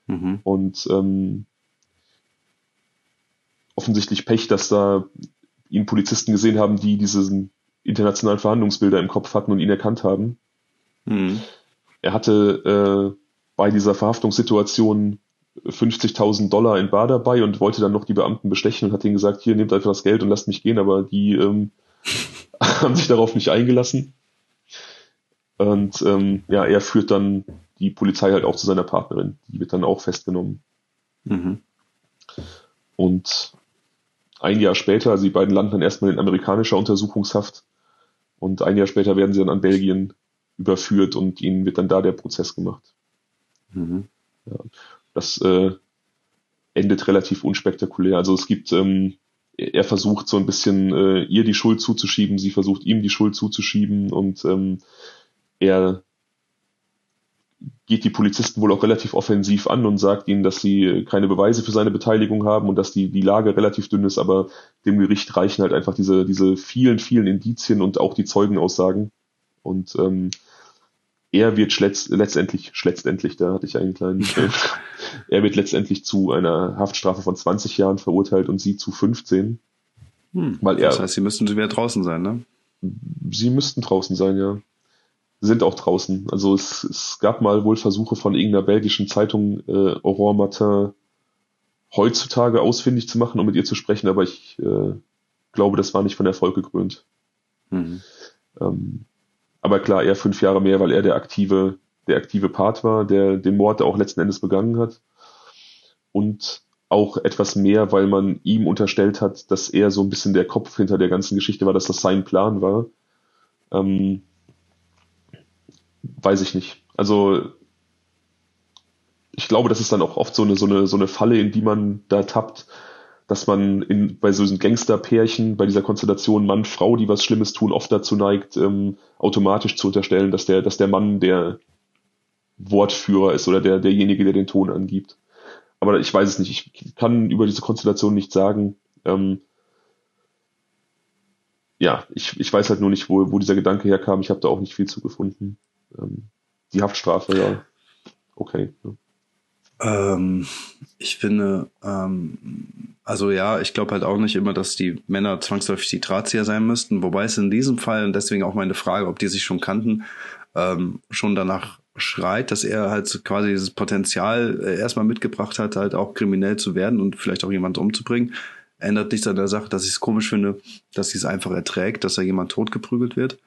Mhm. Und ähm, offensichtlich Pech, dass da ihn Polizisten gesehen haben, die diese internationalen Verhandlungsbilder im Kopf hatten und ihn erkannt haben. Mhm er hatte äh, bei dieser Verhaftungssituation 50.000 Dollar in Bar dabei und wollte dann noch die Beamten bestechen und hat ihnen gesagt, hier nehmt einfach das Geld und lasst mich gehen, aber die ähm, haben sich darauf nicht eingelassen. Und ähm, ja, er führt dann die Polizei halt auch zu seiner Partnerin. Die wird dann auch festgenommen. Mhm. Und ein Jahr später, also die beiden landen dann erstmal in amerikanischer Untersuchungshaft und ein Jahr später werden sie dann an Belgien überführt und ihnen wird dann da der Prozess gemacht. Mhm. Ja, das äh, endet relativ unspektakulär. Also es gibt, ähm, er versucht so ein bisschen äh, ihr die Schuld zuzuschieben, sie versucht ihm die Schuld zuzuschieben und ähm, er geht die Polizisten wohl auch relativ offensiv an und sagt ihnen, dass sie keine Beweise für seine Beteiligung haben und dass die, die Lage relativ dünn ist, aber dem Gericht reichen halt einfach diese, diese vielen, vielen Indizien und auch die Zeugenaussagen. Und ähm, er wird letzt, letztendlich, letztendlich, da hatte ich einen kleinen, er wird letztendlich zu einer Haftstrafe von 20 Jahren verurteilt und sie zu 15. Hm, weil er, das heißt, sie müssten wieder draußen sein, ne? Sie müssten draußen sein, ja sind auch draußen. Also es, es gab mal wohl Versuche von irgendeiner belgischen Zeitung, äh, Aurore Martin heutzutage ausfindig zu machen, um mit ihr zu sprechen, aber ich äh, glaube, das war nicht von Erfolg gekrönt. Mhm. Ähm, aber klar, er fünf Jahre mehr, weil er der aktive, der aktive Part war, der den Mord auch letzten Endes begangen hat. Und auch etwas mehr, weil man ihm unterstellt hat, dass er so ein bisschen der Kopf hinter der ganzen Geschichte war, dass das sein Plan war. Ähm, weiß ich nicht. Also ich glaube, das ist dann auch oft so eine, so eine, so eine Falle, in die man da tappt, dass man in, bei so diesen Gangsterpärchen, bei dieser Konstellation Mann, Frau, die was Schlimmes tun, oft dazu neigt, ähm, automatisch zu unterstellen, dass der, dass der Mann der Wortführer ist oder der, derjenige, der den Ton angibt. Aber ich weiß es nicht. Ich kann über diese Konstellation nicht sagen. Ähm, ja, ich, ich weiß halt nur nicht, wo, wo dieser Gedanke herkam. Ich habe da auch nicht viel zu gefunden ähm, die Haftstrafe, ja, okay. Ja. Ähm, ich finde, ähm, also ja, ich glaube halt auch nicht immer, dass die Männer zwangsläufig die Drahtzieher sein müssten, wobei es in diesem Fall, und deswegen auch meine Frage, ob die sich schon kannten, ähm, schon danach schreit, dass er halt quasi dieses Potenzial äh, erstmal mitgebracht hat, halt auch kriminell zu werden und vielleicht auch jemand umzubringen. Ändert nichts an der Sache, dass ich es komisch finde, dass sie es einfach erträgt, dass er jemand totgeprügelt wird.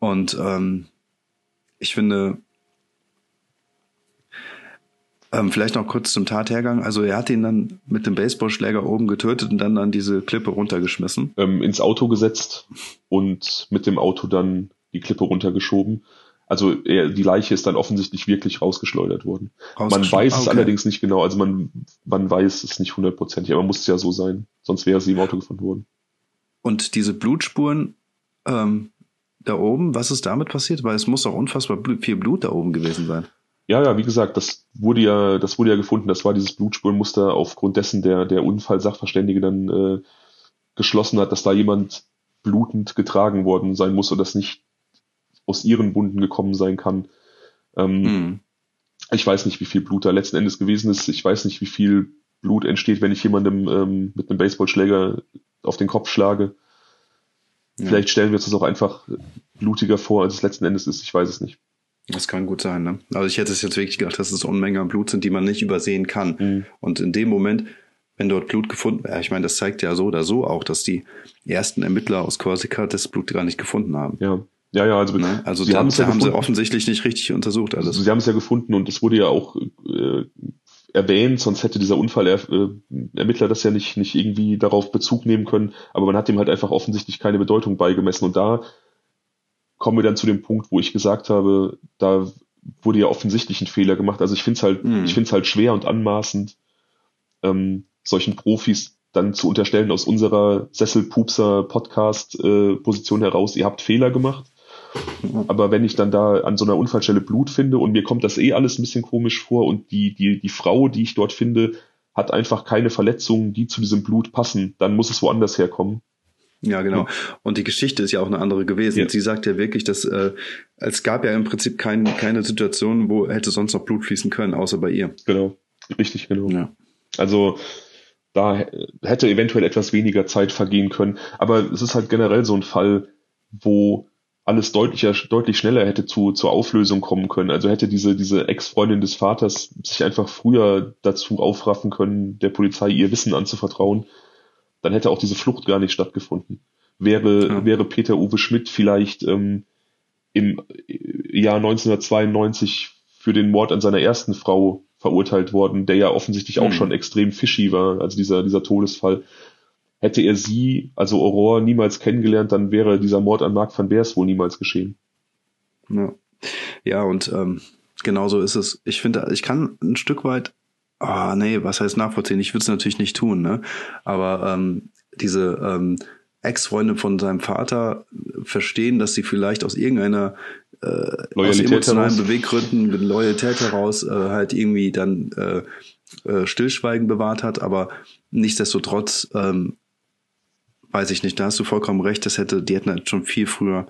Und ähm, ich finde, ähm, vielleicht noch kurz zum Tathergang. Also er hat ihn dann mit dem Baseballschläger oben getötet und dann an diese Klippe runtergeschmissen. Ähm, ins Auto gesetzt und mit dem Auto dann die Klippe runtergeschoben. Also er, die Leiche ist dann offensichtlich wirklich rausgeschleudert worden. Man weiß es okay. allerdings nicht genau, also man, man weiß es nicht hundertprozentig, aber muss es ja so sein, sonst wäre sie im Auto gefunden worden. Und diese Blutspuren, ähm, da oben, was ist damit passiert? Weil es muss doch unfassbar viel Blut da oben gewesen sein. Ja, ja, wie gesagt, das wurde ja, das wurde ja gefunden. Das war dieses Blutspurenmuster aufgrund dessen der der Unfallsachverständige dann äh, geschlossen hat, dass da jemand blutend getragen worden sein muss und das nicht aus ihren Wunden gekommen sein kann. Ähm, hm. Ich weiß nicht, wie viel Blut da letzten Endes gewesen ist. Ich weiß nicht, wie viel Blut entsteht, wenn ich jemandem ähm, mit einem Baseballschläger auf den Kopf schlage. Vielleicht stellen wir uns das auch einfach blutiger vor, als es letzten Endes ist. Ich weiß es nicht. Das kann gut sein, ne? Also ich hätte es jetzt wirklich gedacht, dass es Unmengen an Blut sind, die man nicht übersehen kann. Mhm. Und in dem Moment, wenn dort Blut gefunden, ja, ich meine, das zeigt ja so oder so auch, dass die ersten Ermittler aus Korsika das Blut gar nicht gefunden haben. Ja. Ja, ja, also, ne? also sie haben, ja haben sie offensichtlich nicht richtig untersucht alles. Sie haben es ja gefunden und es wurde ja auch äh, erwähnt, sonst hätte dieser Unfallermittler äh, das ja nicht, nicht irgendwie darauf Bezug nehmen können, aber man hat dem halt einfach offensichtlich keine Bedeutung beigemessen und da kommen wir dann zu dem Punkt, wo ich gesagt habe, da wurde ja offensichtlich ein Fehler gemacht. Also ich finde es halt, mhm. ich finde es halt schwer und anmaßend, ähm, solchen Profis dann zu unterstellen aus unserer Sesselpupser Podcast äh, Position heraus, ihr habt Fehler gemacht. Aber wenn ich dann da an so einer Unfallstelle Blut finde und mir kommt das eh alles ein bisschen komisch vor und die, die, die Frau, die ich dort finde, hat einfach keine Verletzungen, die zu diesem Blut passen, dann muss es woanders herkommen. Ja, genau. Und die Geschichte ist ja auch eine andere gewesen. Ja. Sie sagt ja wirklich, dass äh, es gab ja im Prinzip kein, keine Situation, wo hätte sonst noch Blut fließen können, außer bei ihr. Genau, richtig, genau. Ja. Also da hätte eventuell etwas weniger Zeit vergehen können. Aber es ist halt generell so ein Fall, wo alles deutlicher, deutlich schneller hätte zu, zur Auflösung kommen können. Also hätte diese, diese Ex-Freundin des Vaters sich einfach früher dazu aufraffen können, der Polizei ihr Wissen anzuvertrauen, dann hätte auch diese Flucht gar nicht stattgefunden. Wäre, ja. wäre Peter Uwe Schmidt vielleicht ähm, im Jahr 1992 für den Mord an seiner ersten Frau verurteilt worden, der ja offensichtlich hm. auch schon extrem fishy war, also dieser, dieser Todesfall, hätte er sie, also Aurore, niemals kennengelernt, dann wäre dieser Mord an Marc van Beers wohl niemals geschehen. Ja, ja und ähm, genau so ist es. Ich finde, ich kann ein Stück weit, ah nee, was heißt nachvollziehen? Ich würde es natürlich nicht tun, ne? Aber ähm, diese ähm, Ex-Freundin von seinem Vater verstehen, dass sie vielleicht aus irgendeiner äh, aus emotionalen. Beweggründen, mit Loyalität heraus äh, halt irgendwie dann äh, äh, Stillschweigen bewahrt hat, aber nichtsdestotrotz ähm, weiß ich nicht, da hast du vollkommen recht, das hätte, die hätten halt schon viel früher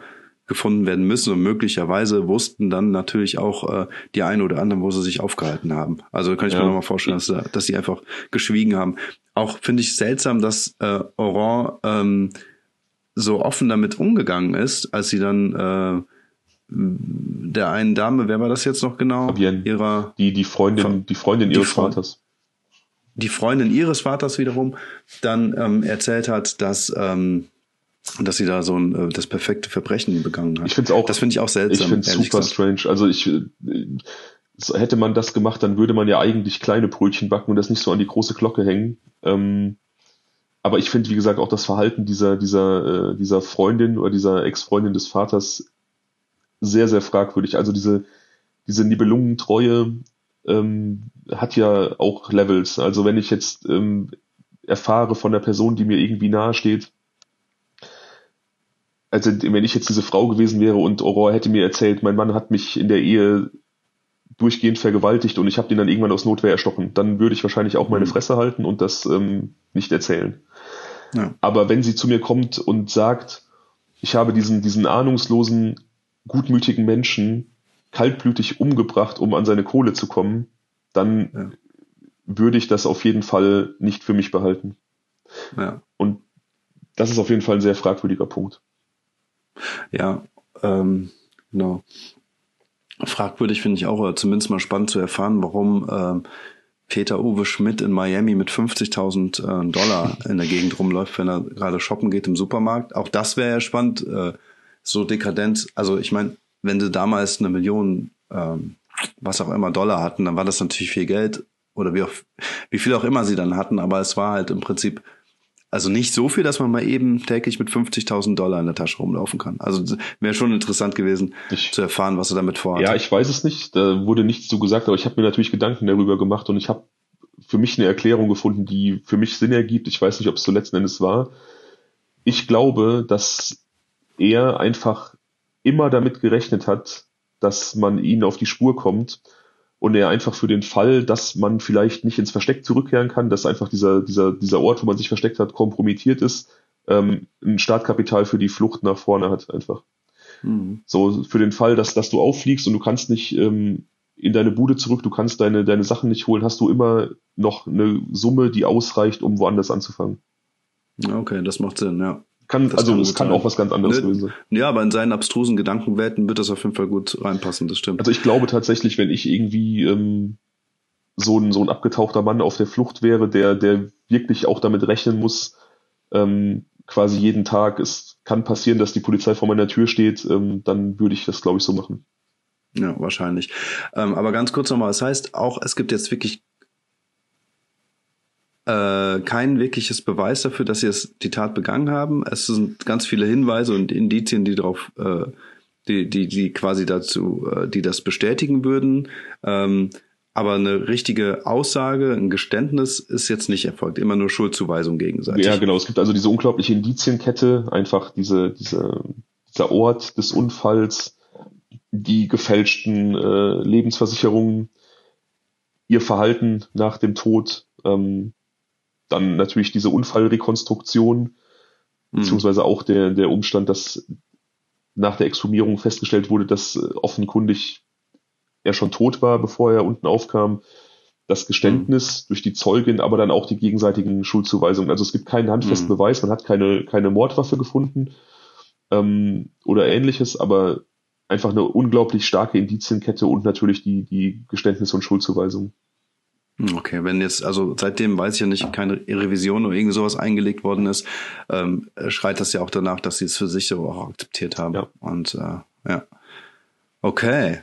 gefunden werden müssen und möglicherweise wussten dann natürlich auch äh, die einen oder anderen, wo sie sich aufgehalten haben. Also kann ich ja. mir nochmal vorstellen, dass, dass sie einfach geschwiegen haben. Auch finde ich seltsam, dass äh, Oran ähm, so offen damit umgegangen ist, als sie dann äh, der einen Dame, wer war das jetzt noch genau? Fabienne, ihrer die die Freundin, die Freundin ihres die Freund, Vaters. Die Freundin ihres Vaters wiederum dann ähm, erzählt hat, dass ähm, dass sie da so ein äh, das perfekte Verbrechen begangen hat. Ich finde auch. Das finde ich auch seltsam. Ich finde es super gesagt. strange. Also ich äh, hätte man das gemacht, dann würde man ja eigentlich kleine Brötchen backen und das nicht so an die große Glocke hängen. Ähm, aber ich finde, wie gesagt, auch das Verhalten dieser dieser äh, dieser Freundin oder dieser Ex-Freundin des Vaters sehr, sehr fragwürdig. Also diese, diese Nibelungentreue ähm, hat ja auch Levels. Also wenn ich jetzt ähm, erfahre von der Person, die mir irgendwie nahe steht, also wenn ich jetzt diese Frau gewesen wäre und Aurora hätte mir erzählt, mein Mann hat mich in der Ehe durchgehend vergewaltigt und ich habe den dann irgendwann aus Notwehr erstochen, dann würde ich wahrscheinlich auch meine mhm. Fresse halten und das ähm, nicht erzählen. Ja. Aber wenn sie zu mir kommt und sagt, ich habe diesen, diesen ahnungslosen gutmütigen Menschen kaltblütig umgebracht, um an seine Kohle zu kommen, dann ja. würde ich das auf jeden Fall nicht für mich behalten. Ja. Und das ist auf jeden Fall ein sehr fragwürdiger Punkt. Ja, ähm, genau. Fragwürdig finde ich auch, oder zumindest mal spannend zu erfahren, warum ähm, Peter Uwe Schmidt in Miami mit 50.000 äh, Dollar in der Gegend rumläuft, wenn er gerade shoppen geht im Supermarkt. Auch das wäre ja spannend. Äh, so dekadent. Also ich meine, wenn sie damals eine Million, ähm, was auch immer Dollar hatten, dann war das natürlich viel Geld oder wie, auch, wie viel auch immer sie dann hatten, aber es war halt im Prinzip also nicht so viel, dass man mal eben täglich mit 50.000 Dollar in der Tasche rumlaufen kann. Also wäre schon interessant gewesen ich, zu erfahren, was er damit vorhat. Ja, ich weiß es nicht. Da wurde nichts zu gesagt, aber ich habe mir natürlich Gedanken darüber gemacht und ich habe für mich eine Erklärung gefunden, die für mich Sinn ergibt. Ich weiß nicht, ob es so letzten Endes war. Ich glaube, dass er einfach immer damit gerechnet hat, dass man ihnen auf die Spur kommt und er einfach für den Fall, dass man vielleicht nicht ins Versteck zurückkehren kann, dass einfach dieser, dieser, dieser Ort, wo man sich versteckt hat, kompromittiert ist, ähm, ein Startkapital für die Flucht nach vorne hat einfach. Mhm. So für den Fall, dass, dass du auffliegst und du kannst nicht ähm, in deine Bude zurück, du kannst deine, deine Sachen nicht holen, hast du immer noch eine Summe, die ausreicht, um woanders anzufangen. Okay, das macht Sinn, ja. Kann, das also kann es kann auch was ganz anderes ne, sein. Ja, aber in seinen abstrusen Gedankenwelten wird das auf jeden Fall gut reinpassen, das stimmt. Also ich glaube tatsächlich, wenn ich irgendwie ähm, so ein, so ein abgetauchter Mann auf der Flucht wäre, der, der wirklich auch damit rechnen muss, ähm, quasi jeden Tag, es kann passieren, dass die Polizei vor meiner Tür steht, ähm, dann würde ich das, glaube ich, so machen. Ja, wahrscheinlich. Ähm, aber ganz kurz nochmal, das heißt auch, es gibt jetzt wirklich äh, kein wirkliches Beweis dafür, dass sie es die Tat begangen haben. Es sind ganz viele Hinweise und Indizien, die darauf, äh, die, die, die quasi dazu, äh, die das bestätigen würden. Ähm, aber eine richtige Aussage, ein Geständnis ist jetzt nicht erfolgt. Immer nur Schuldzuweisung gegenseitig. Ja, genau. Es gibt also diese unglaubliche Indizienkette, einfach diese, diese, dieser Ort des Unfalls, die gefälschten äh, Lebensversicherungen, ihr Verhalten nach dem Tod, ähm, dann natürlich diese Unfallrekonstruktion, mhm. beziehungsweise auch der, der Umstand, dass nach der Exhumierung festgestellt wurde, dass äh, offenkundig er schon tot war, bevor er unten aufkam. Das Geständnis mhm. durch die Zeugin, aber dann auch die gegenseitigen Schuldzuweisungen. Also es gibt keinen handfesten mhm. Beweis, man hat keine, keine Mordwaffe gefunden ähm, oder ähnliches, aber einfach eine unglaublich starke Indizienkette und natürlich die, die Geständnis- und Schuldzuweisungen. Hm, okay, wenn jetzt, also seitdem weiß ich ja nicht, keine Revision oder irgend sowas eingelegt worden ist, ähm, schreit das ja auch danach, dass sie es für sich so auch akzeptiert haben. Ja. Und äh, ja. Okay.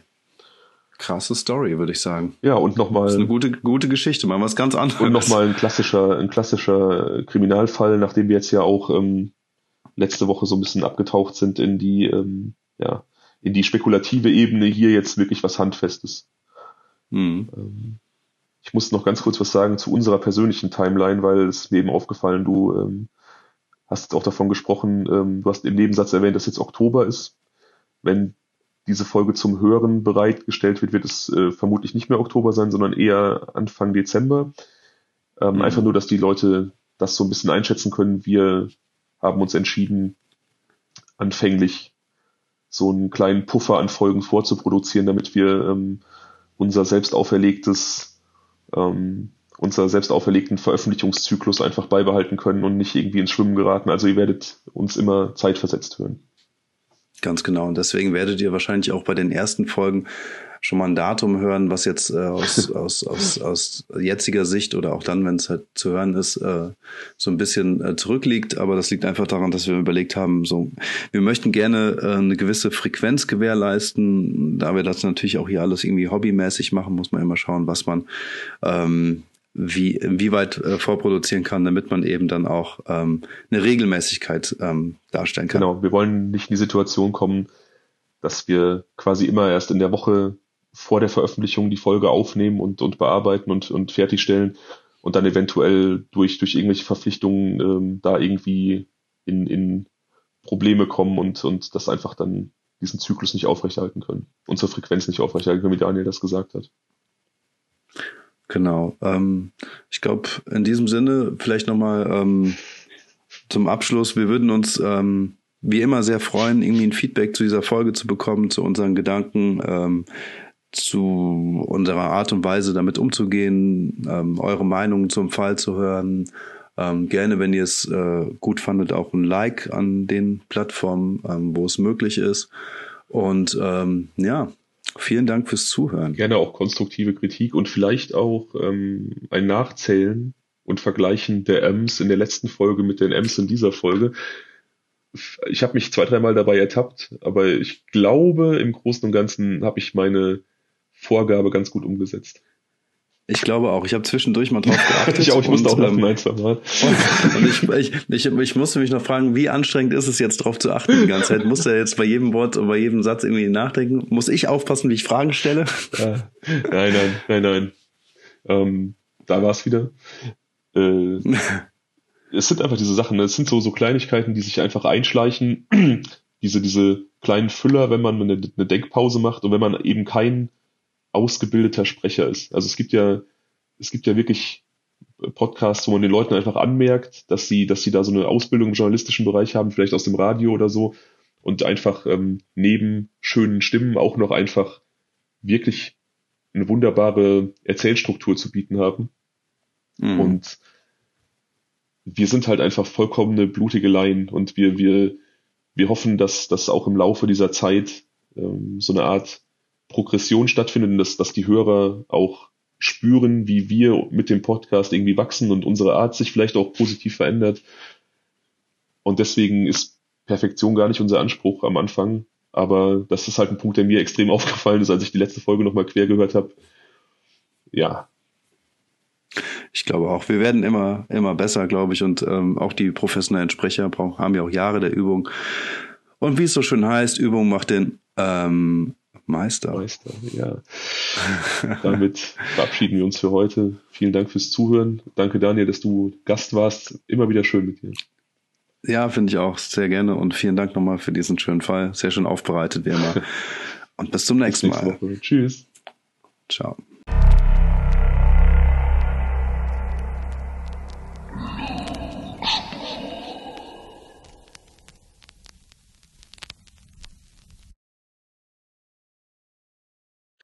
Krasse Story, würde ich sagen. Ja, und nochmal. Das ist eine gute, gute Geschichte, mal was ganz anderes. Und nochmal ein klassischer, ein klassischer Kriminalfall, nachdem wir jetzt ja auch ähm, letzte Woche so ein bisschen abgetaucht sind in die, ähm, ja, in die spekulative Ebene, hier jetzt wirklich was Handfestes. Mhm. Ähm, ich muss noch ganz kurz was sagen zu unserer persönlichen Timeline, weil es mir eben aufgefallen, du ähm, hast auch davon gesprochen, ähm, du hast im Nebensatz erwähnt, dass jetzt Oktober ist. Wenn diese Folge zum Hören bereitgestellt wird, wird es äh, vermutlich nicht mehr Oktober sein, sondern eher Anfang Dezember. Ähm, mhm. Einfach nur, dass die Leute das so ein bisschen einschätzen können. Wir haben uns entschieden, anfänglich so einen kleinen Puffer an Folgen vorzuproduzieren, damit wir ähm, unser selbst auferlegtes, ähm, unser selbst auferlegten Veröffentlichungszyklus einfach beibehalten können und nicht irgendwie ins Schwimmen geraten. Also ihr werdet uns immer zeitversetzt hören. Ganz genau. Und deswegen werdet ihr wahrscheinlich auch bei den ersten Folgen schon mal ein Datum hören, was jetzt äh, aus, aus, aus, aus jetziger Sicht oder auch dann, wenn es halt zu hören ist, äh, so ein bisschen äh, zurückliegt. Aber das liegt einfach daran, dass wir überlegt haben, so wir möchten gerne äh, eine gewisse Frequenz gewährleisten. Da wir das natürlich auch hier alles irgendwie hobbymäßig machen, muss man immer schauen, was man ähm, wie, wie weit äh, vorproduzieren kann, damit man eben dann auch ähm, eine Regelmäßigkeit ähm, darstellen kann. Genau, wir wollen nicht in die Situation kommen, dass wir quasi immer erst in der Woche vor der Veröffentlichung die Folge aufnehmen und, und bearbeiten und, und fertigstellen und dann eventuell durch, durch irgendwelche Verpflichtungen ähm, da irgendwie in, in Probleme kommen und, und das einfach dann diesen Zyklus nicht aufrechterhalten können, unsere Frequenz nicht aufrechterhalten können, wie Daniel das gesagt hat. Genau. Ähm, ich glaube, in diesem Sinne vielleicht nochmal ähm, zum Abschluss. Wir würden uns ähm, wie immer sehr freuen, irgendwie ein Feedback zu dieser Folge zu bekommen, zu unseren Gedanken, ähm, zu unserer Art und Weise damit umzugehen, ähm, eure Meinungen zum Fall zu hören. Ähm, gerne, wenn ihr es äh, gut fandet, auch ein Like an den Plattformen, ähm, wo es möglich ist. Und ähm, ja, Vielen Dank fürs Zuhören. Gerne auch konstruktive Kritik und vielleicht auch ähm, ein Nachzählen und Vergleichen der M's in der letzten Folge mit den M's in dieser Folge. Ich habe mich zwei, dreimal dabei ertappt, aber ich glaube, im Großen und Ganzen habe ich meine Vorgabe ganz gut umgesetzt. Ich glaube auch. Ich habe zwischendurch mal drauf geachtet. ich auch, ich musste auch noch ein, zwei Mal. und ich, ich, ich, ich musste mich noch fragen, wie anstrengend ist es jetzt drauf zu achten die ganze Zeit? Muss er jetzt bei jedem Wort und bei jedem Satz irgendwie nachdenken? Muss ich aufpassen, wie ich Fragen stelle? Nein, nein, nein, nein. Ähm, da war es wieder. Äh, es sind einfach diese Sachen, ne? es sind so, so Kleinigkeiten, die sich einfach einschleichen. diese, diese kleinen Füller, wenn man eine, eine Denkpause macht und wenn man eben kein ausgebildeter Sprecher ist. Also es gibt ja, es gibt ja wirklich Podcasts, wo man den Leuten einfach anmerkt, dass sie, dass sie da so eine Ausbildung im journalistischen Bereich haben, vielleicht aus dem Radio oder so, und einfach ähm, neben schönen Stimmen auch noch einfach wirklich eine wunderbare Erzählstruktur zu bieten haben. Mhm. Und wir sind halt einfach vollkommene blutige Laien und wir, wir, wir hoffen, dass, dass auch im Laufe dieser Zeit ähm, so eine Art Progression stattfindet dass, dass die Hörer auch spüren, wie wir mit dem Podcast irgendwie wachsen und unsere Art sich vielleicht auch positiv verändert. Und deswegen ist Perfektion gar nicht unser Anspruch am Anfang. Aber das ist halt ein Punkt, der mir extrem aufgefallen ist, als ich die letzte Folge nochmal quer gehört habe. Ja. Ich glaube auch, wir werden immer, immer besser, glaube ich. Und ähm, auch die professionellen Sprecher brauchen, haben ja auch Jahre der Übung. Und wie es so schön heißt, Übung macht den ähm, Meister. Meister, ja. Damit verabschieden wir uns für heute. Vielen Dank fürs Zuhören. Danke, Daniel, dass du Gast warst. Immer wieder schön mit dir. Ja, finde ich auch sehr gerne und vielen Dank nochmal für diesen schönen Fall. Sehr schön aufbereitet, wie immer. Und bis zum nächsten bis Mal. Woche. Tschüss. Ciao.